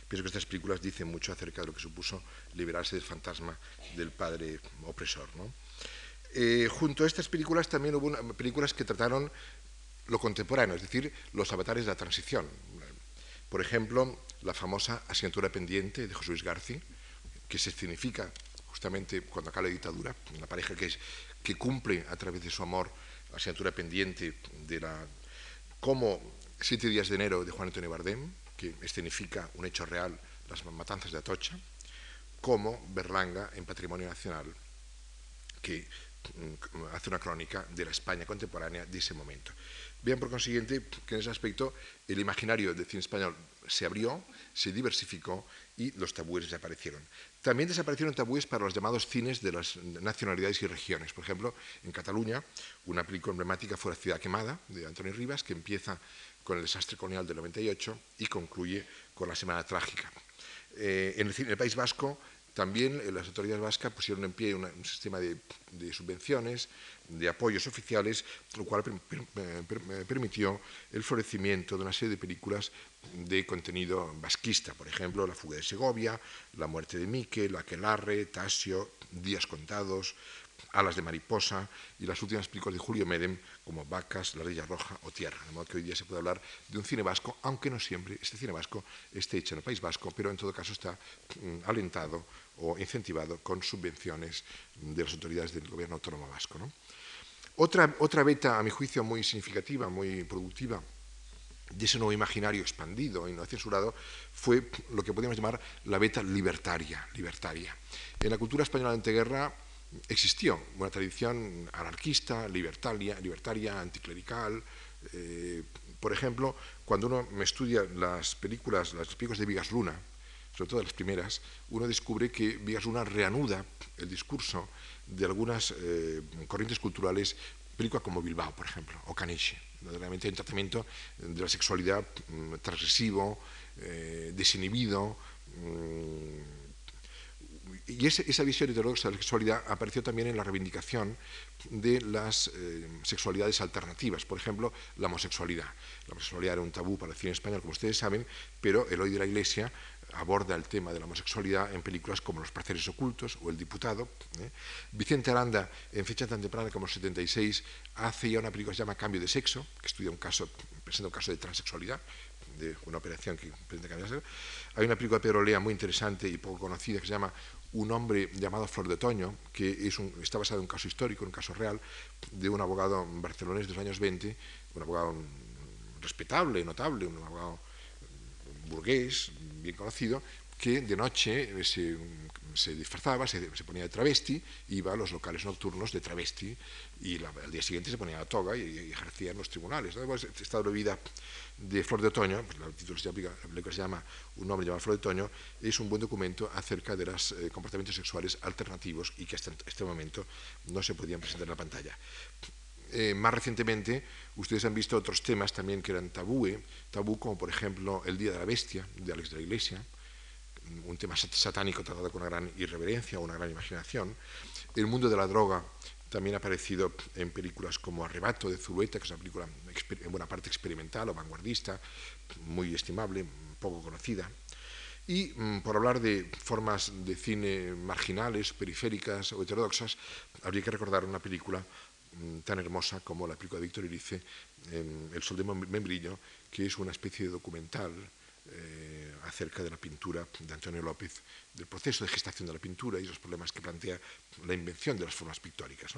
Pienso que estas películas dicen mucho acerca de lo que supuso liberarse del fantasma del padre opresor. ¿no? Eh, junto a estas películas también hubo una- películas que trataron lo contemporáneo, es decir, los avatares de la transición. Por ejemplo, la famosa Asignatura Pendiente de José Luis García, que se significa justamente cuando acaba la dictadura, una pareja que, que cumple a través de su amor la asignatura pendiente de la como Siete días de enero de Juan Antonio Bardem, que escenifica un hecho real, las matanzas de Atocha, como Berlanga en Patrimonio Nacional, que mm, hace una crónica de la España contemporánea de ese momento. Vean por consiguiente que en ese aspecto el imaginario del cine español se abrió, se diversificó y los tabúes desaparecieron. También desaparecieron tabúes para los llamados cines de las nacionalidades y regiones. Por ejemplo, en Cataluña, una película emblemática fue La ciudad quemada, de Antonio Rivas, que empieza con el desastre colonial del 98 y concluye con la Semana Trágica. Eh, en, el, en País Vasco también eh, las autoridades vascas pusieron en pie un sistema de, de subvenciones, de apoyos oficiales, lo cual eh, permitió el florecimiento de una serie de películas de contenido vasquista, por ejemplo, La fuga de Segovia, La muerte de Miquel, Aquelarre, Tasio, Días contados, Alas de mariposa y las últimas películas de Julio Medem como Vacas, La Rilla Roja o Tierra. De modo que hoy día se puede hablar de un cine vasco, aunque no siempre este cine vasco esté hecho en el País Vasco, pero en todo caso está mm, alentado o incentivado con subvenciones de las autoridades del gobierno autónomo vasco. Otra, otra beta, a mi juicio, muy significativa, muy productiva de ese nuevo imaginario expandido y no censurado fue lo que podríamos llamar la beta libertaria. libertaria. En la cultura española de anteguerra existió una tradición anarquista, libertaria, libertaria anticlerical. eh, por ejemplo, cuando uno estudia las películas, las películas de Vigas Luna, sobre todo las primeras, uno descubre que Vigas Luna reanuda el discurso de algunas eh, corrientes culturales películas como Bilbao, por ejemplo, o Caniche. Realmente hay un tratamiento de la sexualidad mm, transgresivo, eh, desinhibido. Mm, y esa visión heterodoxa de la sexualidad apareció también en la reivindicación de las eh, sexualidades alternativas, por ejemplo, la homosexualidad. La homosexualidad era un tabú para el cine español, como ustedes saben, pero el hoy de la Iglesia aborda el tema de la homosexualidad en películas como Los placeres ocultos o El diputado. ¿eh? Vicente Aranda, en fecha tan temprana como el 76, hace ya una película que se llama Cambio de sexo, que estudia un caso, presenta un caso de transexualidad, de una operación que pretende cambiar Hay una película de Pedro Lea muy interesante y poco conocida que se llama Un hombre llamado Flor de Toño, que está basado en un caso histórico, en un caso real, de un abogado barcelonés de los años 20, un abogado respetable, notable, un abogado burgués, bien conocido, que de noche se, se disfrazaba, se, ponía de travesti, iba a los locales nocturnos de travesti y al día siguiente se ponía la toga y, ejercía en los tribunales. ¿no? Pues esta vida de Flor de Otoño, pues el título se llama Un hombre llamado Flor de Otoño, es un buen documento acerca de los eh, comportamientos sexuales alternativos y que hasta este momento no se podían presentar en la pantalla. Eh, más recientemente, ustedes han visto otros temas también que eran tabú, tabú como por ejemplo El Día de la Bestia, de Alex de la Iglesia, un tema satánico tratado con una gran irreverencia, una gran imaginación. El mundo de la droga también ha aparecido en películas como Arrebato de Zulueta, que es una película en buena parte experimental o vanguardista, muy estimable, poco conocida. Y mm, por hablar de formas de cine marginales, periféricas o heterodoxas, habría que recordar una película tan hermosa como la película de Víctor Irice, El sol de membrillo, que es una especie de documental eh, acerca de la pintura de Antonio López, del proceso de gestación de la pintura y los problemas que plantea la invención de las formas pictóricas.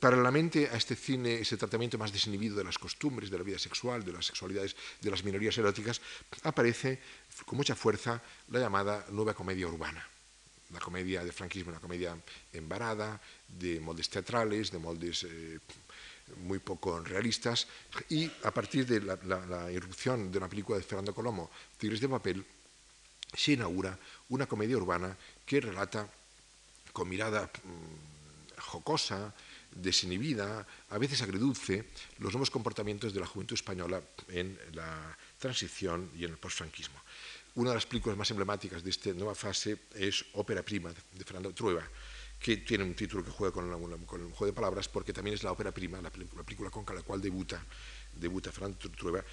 Paralelamente a este cine, ese tratamiento más desinhibido de las costumbres, de la vida sexual, de las sexualidades de las minorías eróticas, aparece con mucha fuerza la llamada nueva comedia urbana la comedia de franquismo, una comedia embarada, de moldes teatrales, de moldes eh, muy poco realistas, y a partir de la, irrupción de una película de Fernando Colomo, Tigres de Papel, se inaugura una comedia urbana que relata con mirada mm, jocosa, desinhibida, a veces agridulce, los nuevos comportamientos de la juventud española en la transición y en el postfranquismo. Una de las películas más emblemáticas de esta nueva fase es Ópera Prima de Fernando Trueba, que tiene un título que juega con, con, el juego de palabras porque también es la ópera prima, la, película con la cual debuta, debuta Fernando Trueba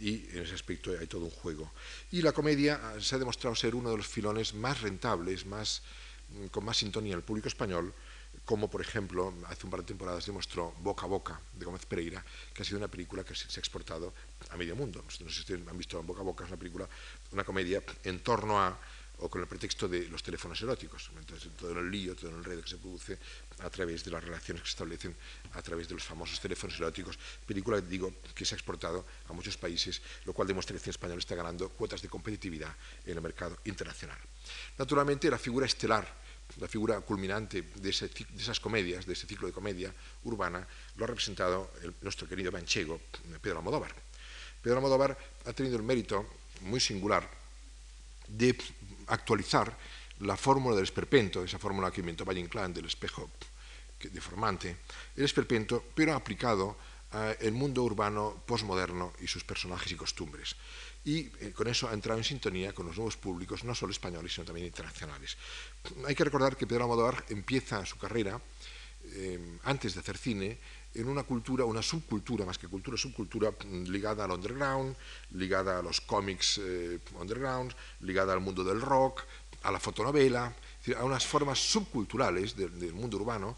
y en ese aspecto hay todo un juego. Y la comedia ah, se ha demostrado ser uno de los filones más rentables, más, mm, con más sintonía en el público español, como por ejemplo hace un par de temporadas demostró Boca a Boca de Gómez Pereira, que ha sido una película que se ha exportado a medio mundo. No sé si ustedes han visto Boca a Boca, es una película, una comedia en torno a o con el pretexto de los teléfonos eróticos, entonces todo el lío, todo el enredo que se produce a través de las relaciones que se establecen a través de los famosos teléfonos eróticos, película, digo, que se ha exportado a muchos países, lo cual demuestra que el español está ganando cuotas de competitividad en el mercado internacional. Naturalmente, la figura estelar la figura culminante de, esas comedias, de ese ciclo de comedia urbana, lo ha representado nuestro querido manchego, Pedro Almodóvar. Pedro Almodóvar ha tenido el mérito muy singular de actualizar la fórmula del esperpento, esa fórmula que inventó Valle Inclán del espejo deformante, el esperpento, pero aplicado al mundo urbano postmoderno y sus personajes y costumbres y eh, con eso ha entrado en sintonía con los nuevos públicos, no solo españoles, sino también internacionales. Hay que recordar que Pedro Almodóvar empieza su carrera, eh, antes de hacer cine, en una cultura, una subcultura, más que cultura, subcultura mm, ligada al underground, ligada a los cómics eh, underground, ligada al mundo del rock, a la fotonovela, a unas formas subculturales del mundo urbano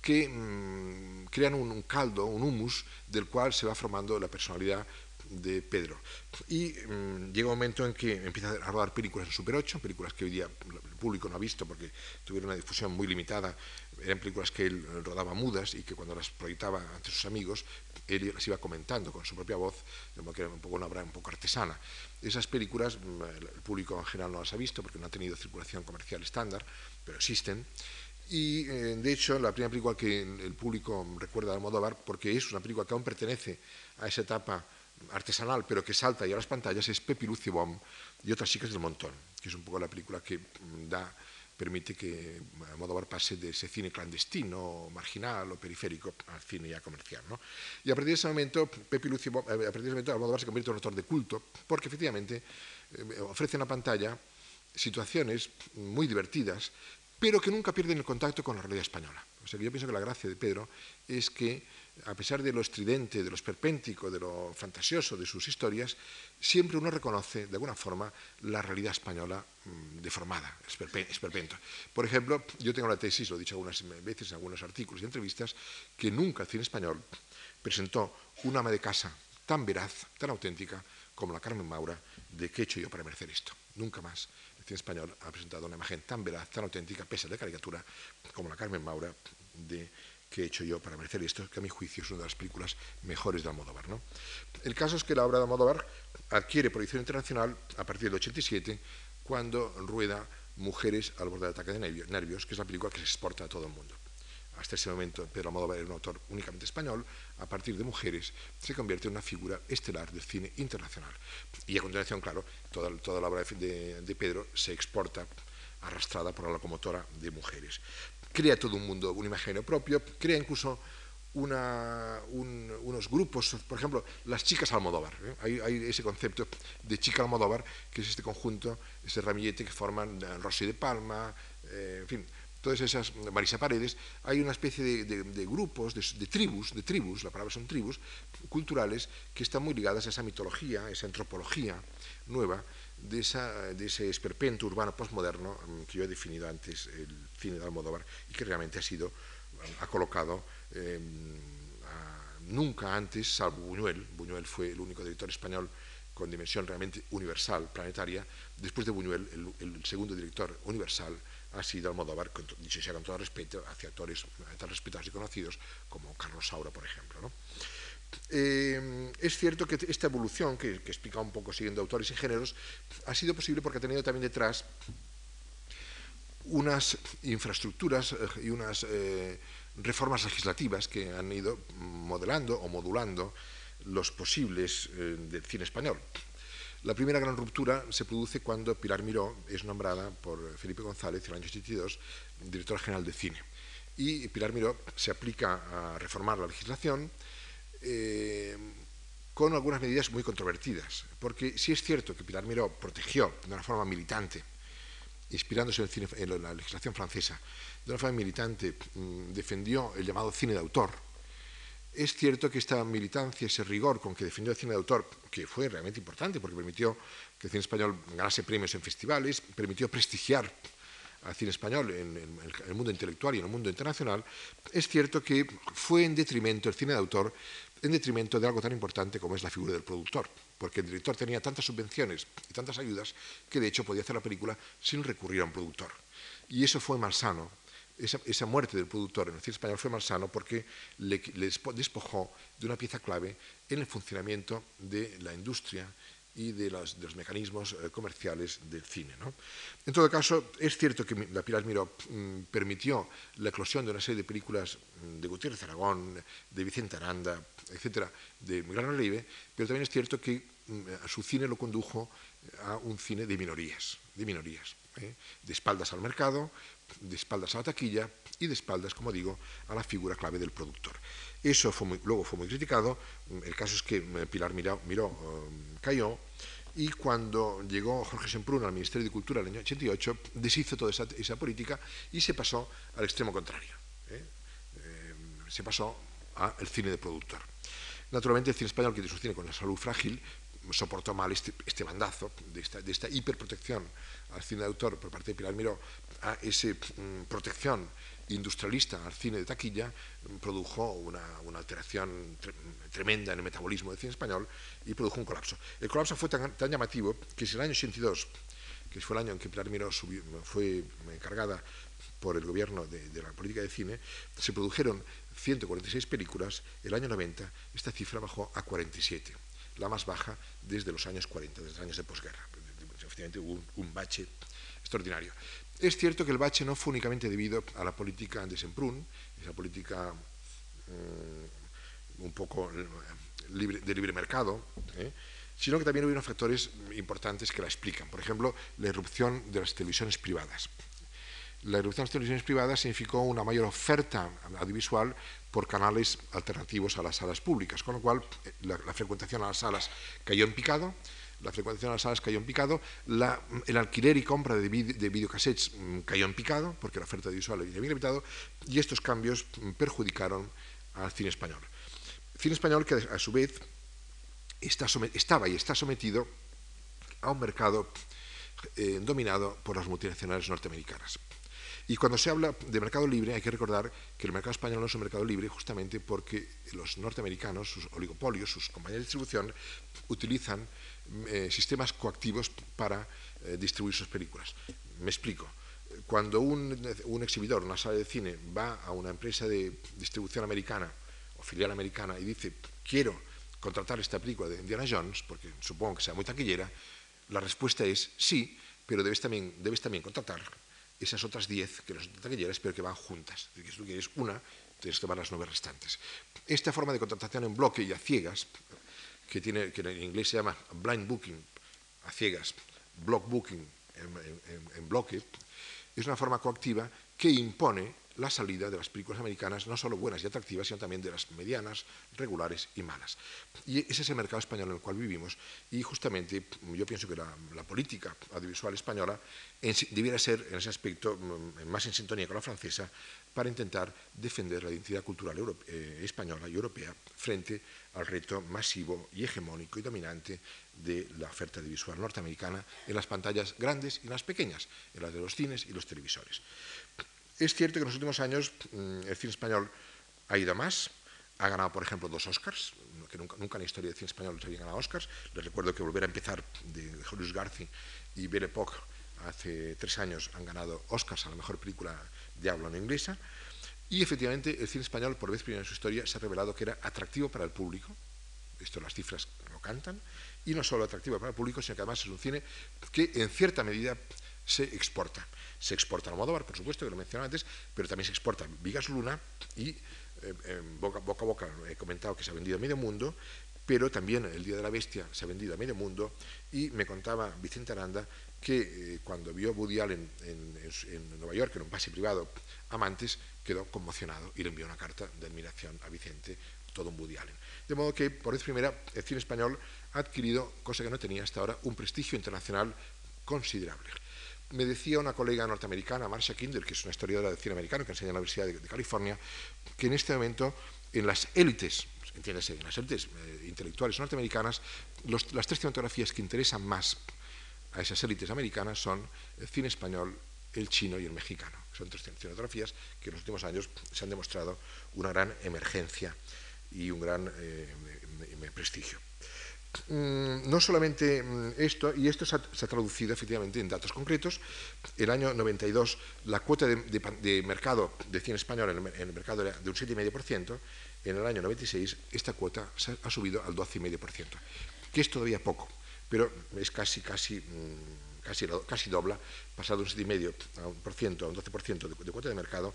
que mm, crean un, un, caldo, un humus, del cual se va formando la personalidad de Pedro. Y mm, llega un momento en que empieza a rodar películas en Super 8, películas que hoy día el público no ha visto porque tuvieron una difusión muy limitada. Eran películas que él rodaba mudas y que cuando las proyectaba ante sus amigos, él las iba comentando con su propia voz, de modo que era un poco una obra un poco artesana. Esas películas mm, el público en general no las ha visto porque no ha tenido circulación comercial estándar, pero existen. Y eh, de hecho, la primera película que el público recuerda de Almodóvar, porque es una película que aún pertenece a esa etapa artesanal, pero que salta ya a las pantallas, es Pepi Lucio Bom y otras chicas del montón, que es un poco la película que mm, da permite que Almodóvar pase de ese cine clandestino, marginal o periférico al cine ya comercial. ¿no? Y a partir de ese momento, Pepe Lucio, a partir de ese momento Almodóvar se convierte en un autor de culto, porque efectivamente eh, ofrece en la pantalla situaciones muy divertidas, pero que nunca pierden el contacto con la realidad española. O sea que yo pienso que la gracia de Pedro es que, a pesar de lo estridente, de lo esperpéntico, de lo fantasioso de sus historias, siempre uno reconoce, de alguna forma, la realidad española mmm, deformada, esperpento. Por ejemplo, yo tengo la tesis, lo he dicho algunas veces en algunos artículos y entrevistas, que nunca el cine español presentó un ama de casa tan veraz, tan auténtica, como la Carmen Maura, de qué he hecho yo para merecer esto. Nunca más el cine español ha presentado una imagen tan veraz, tan auténtica, pese a la caricatura, como la Carmen Maura, de qué he hecho yo para merecer esto, que a mi juicio es una de las películas mejores de Almodóvar. ¿no? El caso es que la obra de Almodóvar adquiere proyección internacional a partir del 87, cuando rueda Mujeres al borde del ataque de nervios, que es la película que se exporta a todo el mundo hasta ese momento Pedro Almodóvar era un autor únicamente español, a partir de Mujeres se convierte en una figura estelar del cine internacional. Y a continuación, claro, toda, toda la obra de, de, Pedro se exporta arrastrada por la locomotora de Mujeres. Crea todo un mundo, un imaginario propio, crea incluso una, un, unos grupos, por ejemplo, las chicas Almodóvar. ¿eh? Hay, ese concepto de chica Almodóvar, que es este conjunto, ese ramillete que forman Rosy de Palma, eh, en fin, todas esas, Marisa Paredes, hay una especie de, grupos, de, tribus, de tribus, la palabra son tribus, culturales, que están muy ligadas a esa mitología, a esa antropología nueva, de, esa, de ese esperpento urbano postmoderno mm, que yo he definido antes, el cine de Almodóvar, y que realmente ha sido, ha colocado eh, a, nunca antes, salvo Buñuel, Buñuel fue el único director español con dimensión realmente universal, planetaria, después de Buñuel, el, el segundo director universal, ha sido Almodóvar, dicho sea con todo respeto, hacia actores tan respetados y conocidos como Carlos Saura, por ejemplo. ¿no? Eh, es cierto que esta evolución, que, explica un poco siguiendo autores y géneros, ha sido posible porque ha tenido también detrás unas infraestructuras eh, y unas eh, reformas legislativas que han ido modelando o modulando los posibles del cine español. La primera gran ruptura se produce cuando Pilar Miró es nombrada por Felipe González en el año 82 directora general de cine. Y Pilar Miró se aplica a reformar la legislación eh, con algunas medidas muy controvertidas. Porque sí es cierto que Pilar Miró protegió de una forma militante, inspirándose en, cine, en la legislación francesa, de una forma militante mmm, defendió el llamado cine de autor, es cierto que esta militancia, ese rigor con que defendió el cine de autor, que fue realmente importante porque permitió que el cine español ganase premios en festivales, permitió prestigiar al cine español en, el mundo intelectual y en el mundo internacional, es cierto que fue en detrimento el cine de autor, en detrimento de algo tan importante como es la figura del productor, porque el director tenía tantas subvenciones y tantas ayudas que de hecho podía hacer la película sin recurrir a un productor. Y eso fue malsano esa, esa, muerte del productor en el cine español fue malsano porque le, le, despojó de una pieza clave en el funcionamiento de la industria y de los, mecanismos eh, comerciales del cine. ¿no? En todo caso, es cierto que la Pilar Miró mm, permitió la eclosión de una serie de películas mm, de Gutiérrez Aragón, de Vicente Aranda, etcétera, de muy gran relieve, pero también es cierto que mm, su cine lo condujo a un cine de minorías, de minorías, ¿eh? de espaldas al mercado, de espaldas a la taquilla y de espaldas, como digo, a la figura clave del productor. Eso fue muy, luego fue muy criticado, el caso es que eh, Pilar Miró, Miró um, cayó y cuando llegó Jorge Semprún al Ministerio de Cultura en el año 88, deshizo toda esa, política y se pasó al extremo contrario. ¿eh? Eh, se pasó al cine de productor. Naturalmente, el cine español, que tiene con la salud frágil, soportó mal este, este mandazo de esta, de esta, hiperprotección al cine de autor por parte de Pilar Miró, a esa mm, protección industrialista al cine de taquilla, mm, produjo una, una alteración tre tremenda en el metabolismo del cine español y produjo un colapso. El colapso fue tan, llamativo que si en el año 82, que fue el año en que Pilar Miró fue encargada por el gobierno de, la política de cine, se produjeron 146 películas, el año 90 esta cifra bajó a 47 la más baja desde los años 40, desde los años de posguerra. Efectivamente hubo un, bache extraordinario. Es cierto que el bache no fue únicamente debido a la política de Semprún, esa política um, un poco libre, de libre mercado, ¿eh? sino que también hubo unos factores importantes que la explican. Por ejemplo, la irrupción de las televisiones privadas. la irrupción de las televisiones privadas significó una mayor oferta audiovisual por canales alternativos a las salas públicas, con lo cual eh, la, frecuentación a las salas cayó en picado, la frecuentación a las salas cayó en picado, el alquiler y compra de, de videocassettes mm, cayó en picado, porque la oferta audiovisual había limitado, y estos cambios perjudicaron al cine español. cine español que a su vez estaba y está sometido a un mercado eh, dominado por las multinacionales norteamericanas. Y cuando se habla de mercado libre hay que recordar que el mercado español no es un mercado libre justamente porque los norteamericanos, sus oligopolios, sus compañías de distribución, utilizan eh, sistemas coactivos para eh, distribuir sus películas. Me explico. Cuando un, exhibidor, una sala de cine, va a una empresa de distribución americana o filial americana y dice, quiero contratar esta película de Indiana Jones, porque supongo que sea muy taquillera, la respuesta es sí, pero debes también, debes también contratar esas otras 10 que no son taquilleras, pero que van juntas. Es decir, si tú quieres una, tienes que tomar las nueve restantes. Esta forma de contratación en bloque y a ciegas, que, tiene, que en inglés se llama blind booking, a ciegas, block booking en bloque, es una forma coactiva que impone la salida de las películas americanas, no solo buenas y atractivas, sino también de las medianas, regulares y malas. Y ese es el mercado español en el cual vivimos y justamente yo pienso que la, política audiovisual española debiera ser en ese aspecto mm, más en sintonía con la francesa para intentar defender la identidad cultural eh, española y europea frente al reto masivo y hegemónico y dominante de la oferta audiovisual norteamericana en las pantallas grandes y las pequeñas, en las de los cines y los televisores. Es cierto que en los últimos años mm, el cine español ha ido más, ha ganado, por ejemplo, dos Oscars, que nunca, en la historia del cine español se había ganado Oscars. Les recuerdo que Volver a empezar de Julius Garci y Belle Époque hace tres años han ganado Oscars a la mejor película de habla no inglesa. Y efectivamente el cine español, por vez primera en su historia, se ha revelado que era atractivo para el público. Esto las cifras lo cantan. Y no solo atractivo para el público, sino que además es un cine que en cierta medida se exporta. Se exporta a Modóvar, por supuesto, que lo mencioné antes, pero también se exporta Vigas Luna y eh, boca, boca, a boca he comentado que se ha vendido a medio mundo, pero también El Día de la Bestia se ha vendido a medio mundo y me contaba Vicente Aranda que eh, cuando vio Woody Allen en, Nueva York, en un pase privado, Amantes, quedó conmocionado y le envió una carta de admiración a Vicente, todo un Woody Allen. De modo que, por vez primera, el cine español ha adquirido, cosa que no tenía hasta ahora, un prestigio internacional considerable. Me decía una colega norteamericana, Marcia Kinder, que es una historiadora de cine americano que enseña en la Universidad de, California, que en este momento en las élites, entiéndase, en las élites eh, intelectuales norteamericanas, las tres cinematografías que interesan más a esas élites americanas son el cine español, el chino y el mexicano. Son tres cinematografías que en los últimos años se han demostrado una gran emergencia y un gran eh, prestigio. Mm, no solamente mm, esto, y esto se ha, traducido efectivamente en datos concretos. El año 92 la cuota de, mercado de cine español en el, mercado era de un 7,5%, en el año 96 esta cuota ha subido al 12,5%, que es todavía poco, pero es casi, casi mm, casi, casi dobla, pasado un 7,5% a un, a un 12% de, de, cuota de mercado,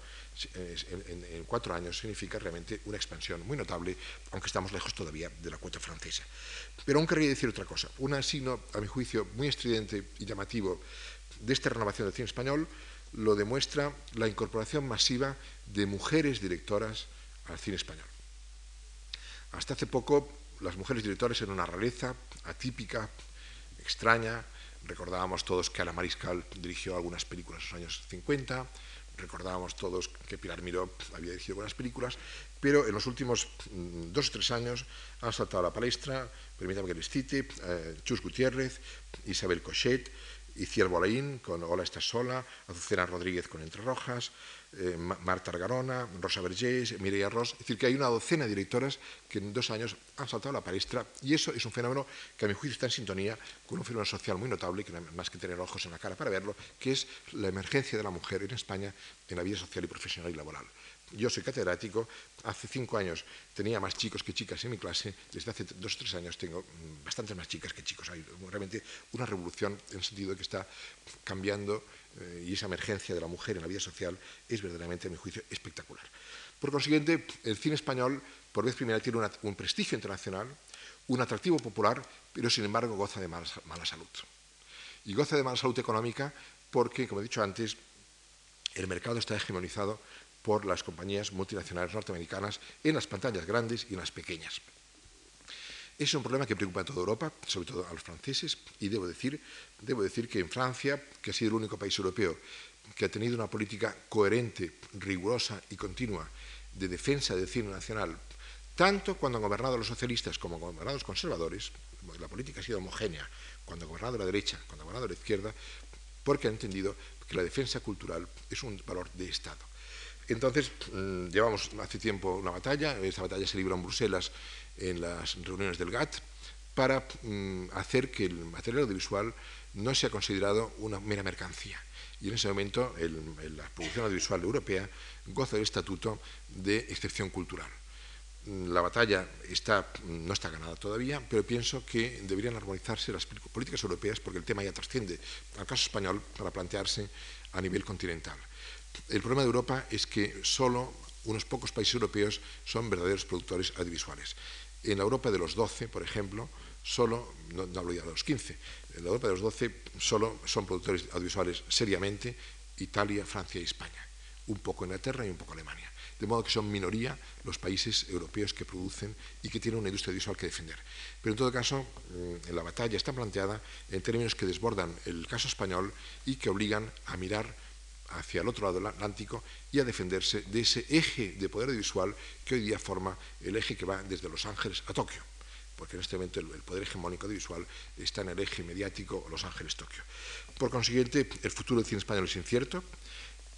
en, cuatro años significa realmente una expansión muy notable, aunque estamos lejos todavía de la cuota francesa. Pero aún querría decir otra cosa. Un signo, a mi juicio, muy estridente y llamativo de esta renovación del cine español lo demuestra la incorporación masiva de mujeres directoras al cine español. Hasta hace poco las mujeres directoras eran una rareza atípica, extraña, Recordábamos todos que Ana Mariscal dirigió algunas películas en los años 50, recordábamos todos que Pilar Miró había dirigido algunas películas, pero en los últimos mm, dos o tres años han saltado a la palestra, permítame que les cite, eh, Chus Gutiérrez, Isabel Cochet, Iciar Bolaín con Hola, estás sola, Azucena Rodríguez con Entre Rojas, eh, Marta Argarona, Rosa Vergés, Mireia Ross. Es decir, que hay una docena de directoras que en dos años han saltado a la palestra y eso es un fenómeno que a mi juicio está en sintonía con un fenómeno social muy notable, que más que tener ojos en la cara para verlo, que es la emergencia de la mujer en España en la vida social y profesional y laboral. Yo soy catedrático, hace cinco años tenía más chicos que chicas en mi clase, desde hace dos o tres años tengo mm, bastantes más chicas que chicos. Hay realmente una revolución en el sentido que está cambiando eh, y esa emergencia de la mujer en la vida social es verdaderamente, a mi juicio, espectacular. Por consiguiente, el cine español, por vez primera, tiene un prestigio internacional, un atractivo popular, pero sin embargo goza de mala, salud. Y goza de mala salud económica porque, como he dicho antes, el mercado está hegemonizado por las compañías multinacionales norteamericanas en las pantallas grandes y en las pequeñas. Es un problema que preocupa a toda Europa, sobre todo a los franceses, y debo decir, debo decir que en Francia, que ha sido el único país europeo que ha tenido una política coherente, rigurosa y continua de defensa del cine nacional, tanto cuando han gobernado los socialistas como han gobernado los conservadores, la política ha sido homogénea, cuando ha gobernado la derecha, cuando ha gobernado la izquierda, porque han entendido que la defensa cultural es un valor de Estado. Entonces, mm, llevamos hace tiempo una batalla, esta batalla se libró en Bruselas en las reuniones del GATT, para mm, hacer que el material audiovisual no sea considerado una mera mercancía. Y en ese momento la producción audiovisual europea goza del estatuto de excepción cultural. Mm, la batalla está, no está ganada todavía, pero pienso que deberían armonizarse las políticas europeas porque el tema ya trasciende al caso español para plantearse a nivel continental. El problema de Europa es que solo unos pocos países europeos son verdaderos productores audiovisuales. En la Europa de los 12, por ejemplo, solo, no, hablo ya de los 15, en la Europa de los 12 solo son productores audiovisuales seriamente Italia, Francia y España. Un poco Inglaterra y un poco Alemania. De modo que son minoría los países europeos que producen y que tienen una industria audiovisual que defender. Pero en todo caso, mm, la batalla está planteada en términos que desbordan el caso español y que obligan a mirar hacia el otro lado del Atlántico y a defenderse de ese eje de poder audiovisual que hoy día forma el eje que va desde Los Ángeles a Tokio, porque en este momento el, poder hegemónico audiovisual está en el eje mediático Los Ángeles-Tokio. Por consiguiente, el futuro del cine español es incierto.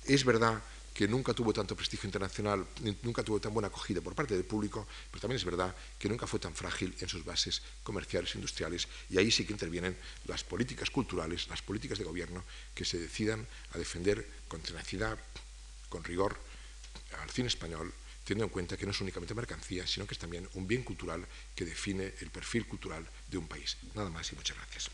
Es verdad que nunca tuvo tanto prestigio internacional, nunca tuvo tan buena acogida por parte del público, pero también es verdad que nunca fue tan frágil en sus bases comerciales e industriales, y ahí sí que intervienen las políticas culturales, las políticas de gobierno que se decidan a defender con tenacidad, con rigor al cine español, teniendo en cuenta que no es únicamente mercancía, sino que es también un bien cultural que define el perfil cultural de un país. Nada más y muchas gracias.